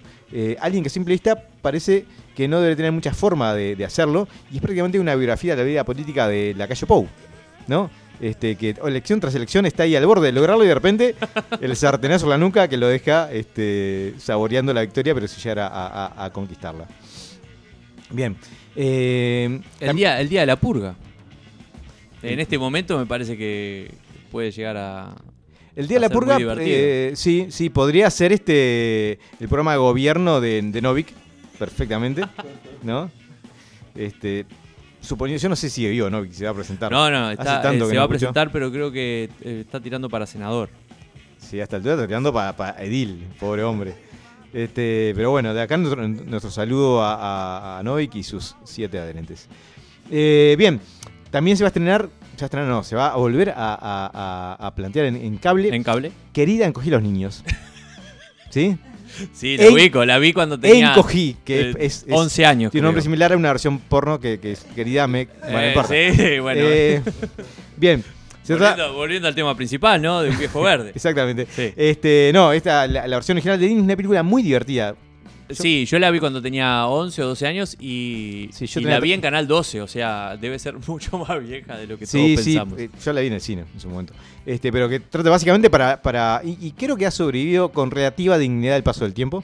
alguien que a simple vista parece que no debe tener mucha forma de, de hacerlo, y es prácticamente una biografía de la vida política de la calle Pou, ¿no? Este, que elección tras elección está ahí al borde de lograrlo y de repente el sartenazo en la nuca que lo deja este, saboreando la victoria, pero sin llegar a, a- a- a conquistarla. Bien. eh, El día, el día de la purga. En este momento me parece que puede llegar a. El Día de la Purga, eh, sí, sí, podría ser este el programa de gobierno de, de Novik, perfectamente, ¿no? Este, suponiendo, yo no sé si vio Novik, se va a presentar. No, no, está, tanto eh, que se no va a presentar, pero creo que eh, está tirando para senador. Sí, hasta el altura está tirando para Edil, pobre hombre. Este, pero bueno, de acá nuestro, nuestro saludo a, a- a Novik y sus siete adherentes. Eh, bien, también se va a estrenar, se va a estrenar, no, se va a volver a plantear en, en cable. En cable. Querida, encogí los niños. ¿Sí? Sí, la ubico, la vi cuando tenía Encogí, que es, es- 11 años. Tiene un nombre similar a una versión porno que, que es querida me. Bueno, Eh, importa. sí, bueno. Eh, bien. Volviendo, volviendo al tema principal, ¿no? De un viejo verde. Exactamente. Sí. Este, no, esta, la, la versión original de Disney es una película muy divertida. Sí, yo la vi cuando tenía 11 o 12 años y, Sí, yo y tenía- la vi en Canal 12, o sea, debe ser mucho más vieja de lo que Sí, todos sí, pensamos. eh, yo la vi en el cine en su momento. Este, pero que trata básicamente para. para y, y creo que ha sobrevivido con relativa dignidad el paso del tiempo.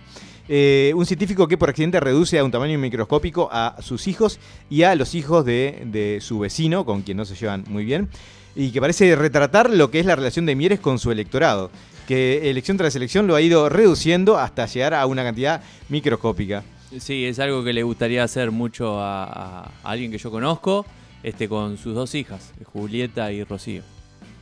Eh, un científico que por accidente reduce a un tamaño microscópico a sus hijos y a los hijos de, de su vecino, con quien no se llevan muy bien, y que parece retratar lo que es la relación de Mieres con su electorado, que elección tras elección lo ha ido reduciendo hasta llegar a una cantidad microscópica. Sí, es algo que le gustaría hacer mucho a, a alguien que yo conozco, este, con sus dos hijas, Julieta y Rocío.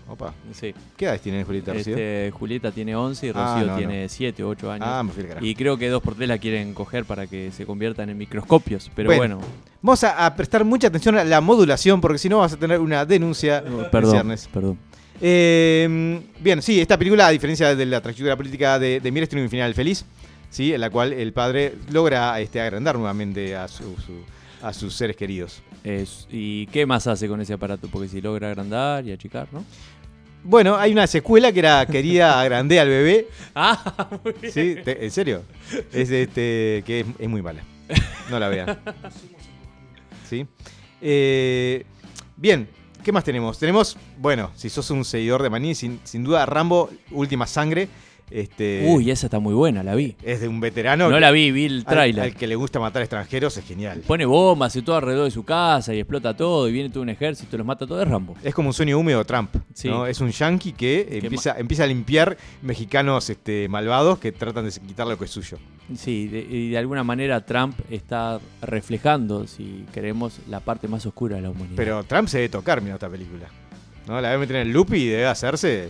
Opa, Sí. ¿qué edades tiene Julieta Rocío? Este, Julieta tiene 11 y Ah, Rocío no, tiene 7 o 8 años. Ah, me fui y creo que dos por tres la quieren coger para que se conviertan en microscopios. Pero Bueno, bueno, Vamos a, a prestar mucha atención a la modulación, porque si no vas a tener una denuncia en perdón, perdón. Eh, bien, sí, esta película, a diferencia de la trayectoria política de, de Mieres, tiene un final feliz, ¿sí? en la cual el padre logra este, agrandar nuevamente a, su- su- a sus seres queridos. Es- ¿Y qué más hace con ese aparato? Porque si logra agrandar y achicar, ¿no? Bueno, hay una secuela que era Querida agrandé al bebé, Ah, muy bien. ¿sí? Te- ¿En serio? Es este, que es, es muy mala. No la vean. ¿Sí? Eh, bien, ¿qué más tenemos? Tenemos, bueno, si sos un seguidor de Maní, sin, sin duda Rambo, Última Sangre. Este, Uy, esa está muy buena, la vi. es de un veterano. No que- la vi, vi el al, tráiler. al que le gusta matar extranjeros, es genial. Pone bombas y todo alrededor de su casa y explota todo y viene todo un ejército, los mata todo, es Rambo. Es como un sueño húmedo Trump. Sí. ¿no? Es un yankee que empieza, empieza a limpiar mexicanos este, malvados que tratan de quitarle lo que es suyo. Sí, de- y de alguna manera Trump está reflejando, si queremos, la parte más oscura de la humanidad. Pero Trump se debe tocar mirando esta película. ¿no? La debe meter en el loop y debe hacerse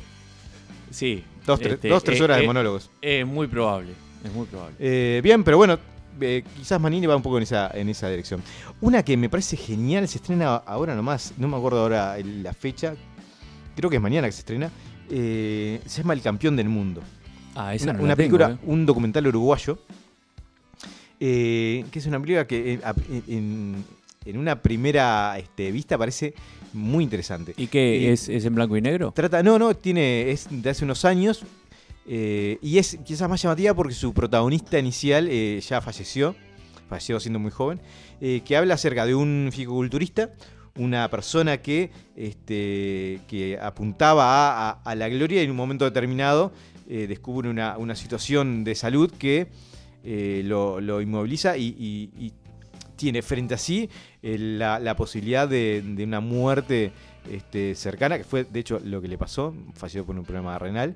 sí, dos, tres, este, dos, tres eh, horas de eh, monólogos. Es muy probable, es muy probable. Eh, bien, pero bueno, eh, quizás Manini va un poco en esa, en esa dirección. Una que me parece genial, se estrena ahora nomás, no me acuerdo ahora la fecha, creo que es mañana que se estrena, eh, se llama El Campeón del Mundo. Ah, esa Una, no una tengo, película, eh. un documental uruguayo, que es una película que en, en una primera este, vista parece muy interesante. ¿Y qué? y- ¿Es, ¿Es en blanco y negro? Trata, no, no, tiene, es de hace unos años eh, y es quizás más llamativa porque su protagonista inicial eh, ya falleció, falleció siendo muy joven, eh, que habla acerca de un fisiculturista, una persona que, este, que apuntaba a, a- a la gloria y en un momento determinado eh, descubre una, una situación de salud que eh, lo, lo inmoviliza y, y- y tiene frente a sí eh, la, posibilidad de, de una muerte este, cercana, que fue de hecho lo que le pasó, falleció por un problema renal,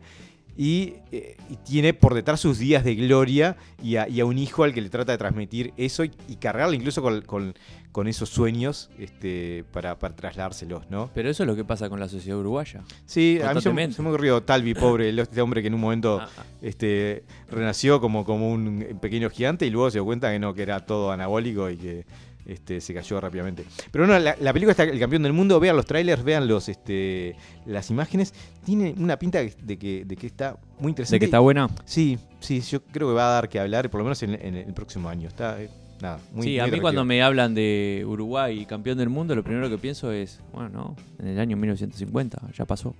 y, eh, y tiene por detrás sus días de gloria y a, y a un hijo al que le trata de transmitir eso y, y cargarle incluso con, con- con esos sueños este, para, para trasladárselos, ¿no? Pero eso es lo que pasa con la sociedad uruguaya. Sí, a mí se, me- se me ocurrió Talvi, pobre, el- este hombre que en un momento Ah, ah. este, renació como, como un pequeño gigante y luego se dio cuenta que no, que era todo anabólico y que este, se cayó rápidamente. Pero no, la, la película está El Campeón del Mundo, vean los trailers, vean los, este, las imágenes, tiene una pinta de que, de que está muy interesante. ¿De que está buena? Sí, sí, yo creo que va a dar que hablar, por lo menos en, en el próximo año. Está, eh, nada, muy sí, muy a mí atractivo. cuando me hablan de Uruguay y campeón del mundo, lo primero que pienso es, bueno, no, en el año 1950, ya pasó.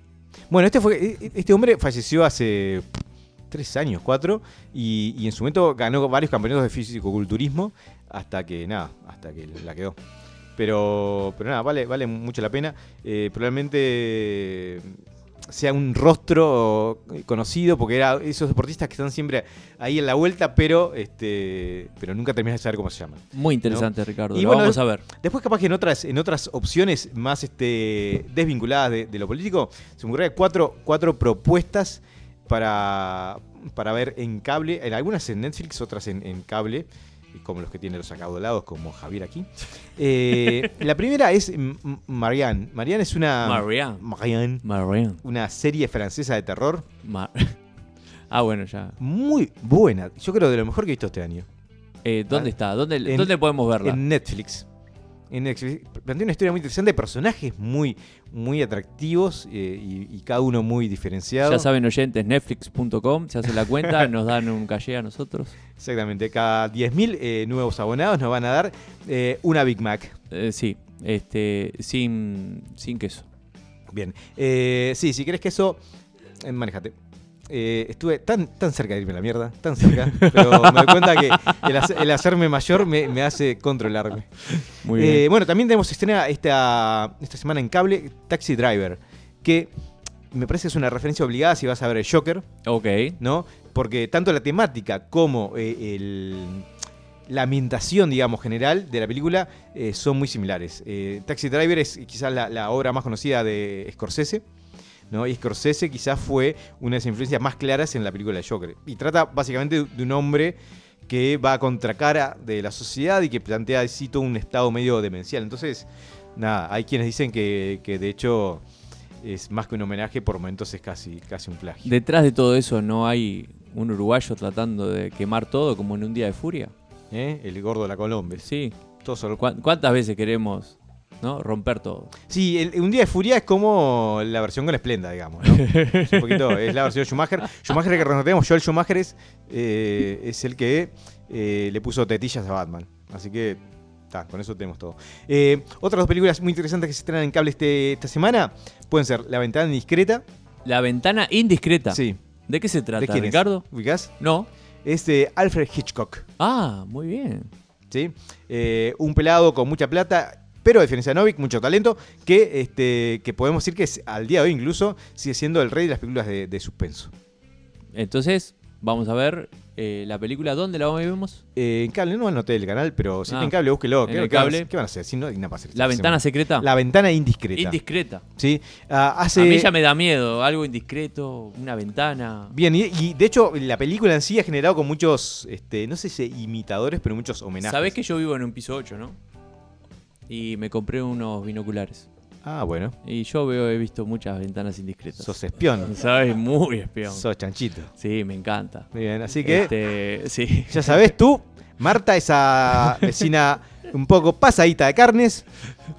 Bueno, este, fue, e- este hombre falleció hace tres años, cuatro, y, y en su momento ganó varios campeonatos de físico-culturismo hasta que, nada, hasta que la quedó. Pero, pero nada, vale, vale mucho la pena. Eh, probablemente sea un rostro conocido, porque era esos deportistas que están siempre ahí en la vuelta, pero este pero nunca terminas de saber cómo se llaman. Muy interesante, Ricardo. Y lo bueno, vamos a ver. Después, capaz que en otras, en otras opciones más este, desvinculadas de, de lo político, se me ocurrieron cuatro, cuatro propuestas para, para ver en cable, en algunas en Netflix, otras en, en cable, como los que tienen los acaudalados, como Javier aquí. Eh, la primera es Marianne. Marianne es una. Marianne. Marianne, Marianne. Una serie francesa de terror ah, bueno, ya. muy buena. Yo creo de lo mejor que he visto este año. Eh, ¿Dónde está? ¿Dónde, En- ¿Dónde podemos verla? En Netflix. En plantea una historia muy interesante, personajes muy, muy atractivos eh, y, y cada uno muy diferenciado. Ya saben oyentes, netflix.com, se hace la cuenta, nos dan un calle a nosotros. Exactamente, cada 10.000 eh, nuevos abonados nos van a dar eh, una Big Mac. Eh, sí, este, sin, sin queso. Bien, sí, si querés que eso, eh, manejate. Eh, estuve tan, tan cerca de irme a la mierda, tan cerca, pero me doy cuenta que el, hace- el hacerme mayor me, me hace controlarme. Muy Eh, bien. bueno, también tenemos estrena esta, esta semana en cable Taxi Driver, que me parece que es una referencia obligada si vas a ver el Joker, Ok. ¿no? Porque tanto la temática como eh, el- la ambientación, digamos, general de la película eh, son muy similares. Eh, Taxi Driver es quizás la, la obra más conocida de Scorsese, ¿no? Y Scorsese quizás fue una de las influencias más claras en la película de Joker. Y trata básicamente de un hombre que va a contracara de la sociedad y que plantea un estado medio demencial. Entonces, nada, hay quienes dicen que, que de hecho es más que un homenaje, por momentos es casi, casi un plagio. Detrás de todo eso no hay un uruguayo tratando de quemar todo como en un día de furia. ¿Eh? El gordo de la Colombia. Sí. Todo solo- ¿Cuán- ¿Cuántas veces queremos ¿no? romper todo? Sí, el- un día de furia es como la versión con Esplenda, digamos. ¿no? Es un poquito, es la versión de Schumacher. Schumacher que recordemos, Joel Schumacher es, eh, es el que eh, le puso tetillas a Batman. Así que, ta, con eso tenemos todo. Eh, otras dos películas muy interesantes que se estrenan en cable este- esta semana pueden ser La ventana indiscreta. La ventana indiscreta. Sí. ¿De qué se ¿De trata, quién es? Ricardo? ¿Ubicás? No. Es de Alfred Hitchcock. Ah, muy bien. ¿sí? Eh, un pelado con mucha plata, pero a diferencia de Novik, mucho talento, que, este, que podemos decir que es, al día de hoy incluso sigue siendo el rey de las películas de, de suspenso. Entonces, vamos a ver eh, la película. ¿Dónde la vemos? Eh, en cable no anoté el canal, pero si Ah. está en cable, búsquelo. ¿Qué, cable. hacer? ¿Qué van a hacer? Si no, hacer esta La ventana semana. secreta. La ventana indiscreta. Indiscreta. ¿sí? Ah, hace... A mí ya me da miedo. Algo indiscreto, una ventana. Bien, y, y de hecho la película en sí ha generado con muchos, este, no sé si imitadores, pero muchos homenajes. Sabés que yo vivo en un piso 8, ¿no? Y me compré unos binoculares. Ah, bueno. Y yo veo, he visto muchas ventanas indiscretas. Sos espión. ¿Sabes? Muy espión. Sos chanchito. Sí, me encanta. Muy bien, así que... Este, sí. Ya sabes tú, Marta, esa vecina un poco pasadita de carnes.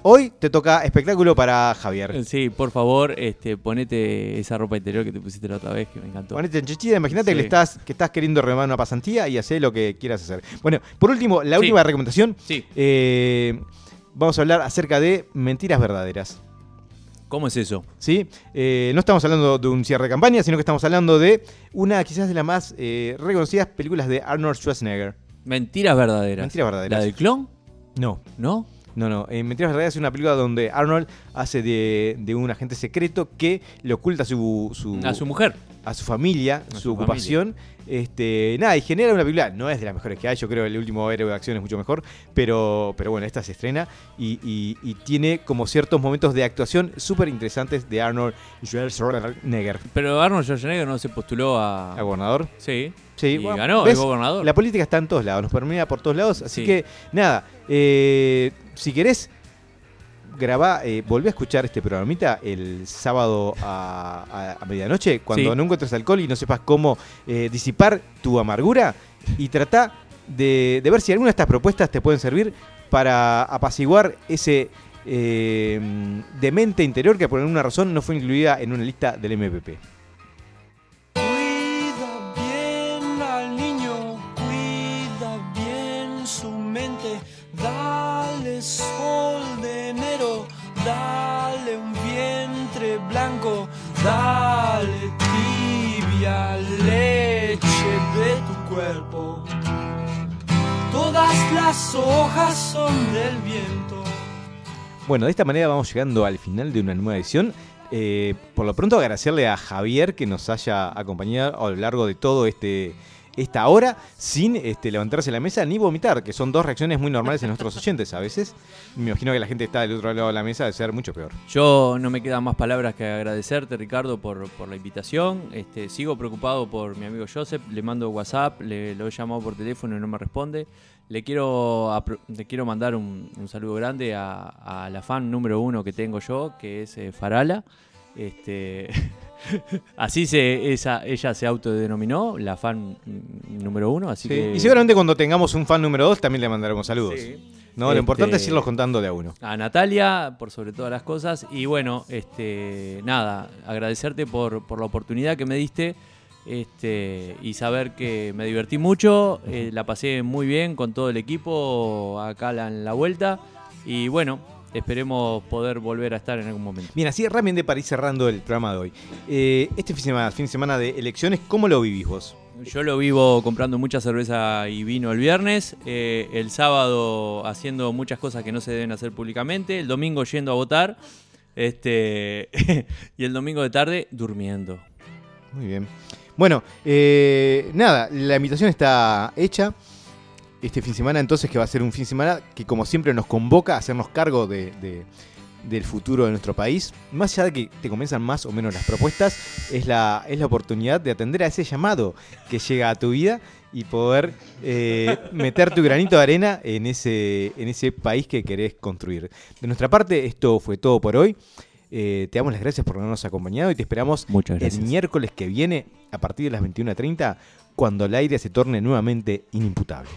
Hoy te toca espectáculo para Javier. Sí, por favor, este, ponete esa ropa interior que te pusiste la otra vez, que me encantó. Ponete en imagínate Sí. que le estás, que estás queriendo remar una pasantía y hacer lo que quieras hacer. Bueno, por último, la Sí. última recomendación. Sí. eh, vamos a hablar acerca de mentiras verdaderas. ¿Cómo es eso? ¿sí? Eh, no estamos hablando de un cierre de campaña, sino que estamos hablando de una quizás de las más eh, reconocidas películas de Arnold Schwarzenegger. Mentiras verdaderas. Mentiras verdaderas. ¿La del clon? No, ¿No? No, no. En Mentiras Verdaderas es una película donde Arnold hace de, de un agente secreto que le oculta su, su- A su mujer. A su familia, A su, su ocupación. Este, nada, y genera una película. No es de las mejores que hay, yo creo que el último héroe de acción es mucho mejor. Pero, pero bueno, esta se estrena y, y- y tiene como ciertos momentos de actuación súper interesantes de Arnold Schwarzenegger. Pero Arnold Schwarzenegger no se postuló a... ¿A gobernador? Sí. Sí, Y bueno, ganó ¿ves? el gobernador. La política está en todos lados, nos permea por todos lados. Así Sí. que, nada, eh, si querés, grabá, eh, volví a escuchar este programita el sábado a, a- a medianoche, cuando Sí. no encuentres alcohol y no sepas cómo eh, disipar tu amargura, y trata de, de ver si alguna de estas propuestas te pueden servir para apaciguar ese eh, demente interior que por alguna razón no fue incluida en una lista del MPP. Blanco, dale tibia leche de tu cuerpo. Todas las hojas son del viento. Bueno, de esta manera vamos llegando al final de una nueva edición. Eh, por lo pronto agradecerle a Javier que nos haya acompañado a lo largo de todo este esta hora sin este, levantarse de la mesa ni vomitar, que son dos reacciones muy normales en nuestros oyentes a veces. Me imagino que la gente está del otro lado de la mesa debe ser mucho peor. Yo no me quedan más palabras que agradecerte, Ricardo, por, por la invitación. Este, sigo preocupado por mi amigo Joseph. Le mando WhatsApp, le, lo he llamado por teléfono y no me responde. Le quiero, le quiero mandar un, un saludo grande a, a la fan número uno que tengo yo, que es eh, Farala. Este, Así se, esa, ella se autodenominó la fan número uno, así Sí, que... Y seguramente cuando tengamos un fan número 2 también le mandaremos saludos. Sí. No, lo Este- importante es irlos contando de a uno. a Natalia por sobre todas las cosas y bueno este nada agradecerte por, por la oportunidad que me diste este y saber que me divertí mucho eh, la pasé muy bien con todo el equipo acá en la vuelta y bueno esperemos poder volver a estar en algún momento Bien, así rápidamente para ir cerrando el programa de hoy. Eh, este fin de semana, fin de semana de elecciones, ¿cómo lo vivís vos? yo lo vivo comprando mucha cerveza y vino el viernes, eh, el sábado haciendo muchas cosas que no se deben hacer públicamente, el domingo yendo a votar, este y el domingo de tarde durmiendo. Muy bien. Bueno, eh, nada, la invitación está hecha. Este fin de semana, entonces, que va a ser un fin de semana que, como siempre, nos convoca a hacernos cargo de- de- del futuro de nuestro país. Más allá de que te comienzan más o menos las propuestas, es la, es la oportunidad de atender a ese llamado que llega a tu vida y poder eh, meter tu granito de arena en ese, en ese país que querés construir. De nuestra parte, esto fue todo por hoy. Eh, te damos las gracias por habernos acompañado y te esperamos el miércoles que viene a partir de las 21.30 cuando el aire se torne nuevamente inimputable.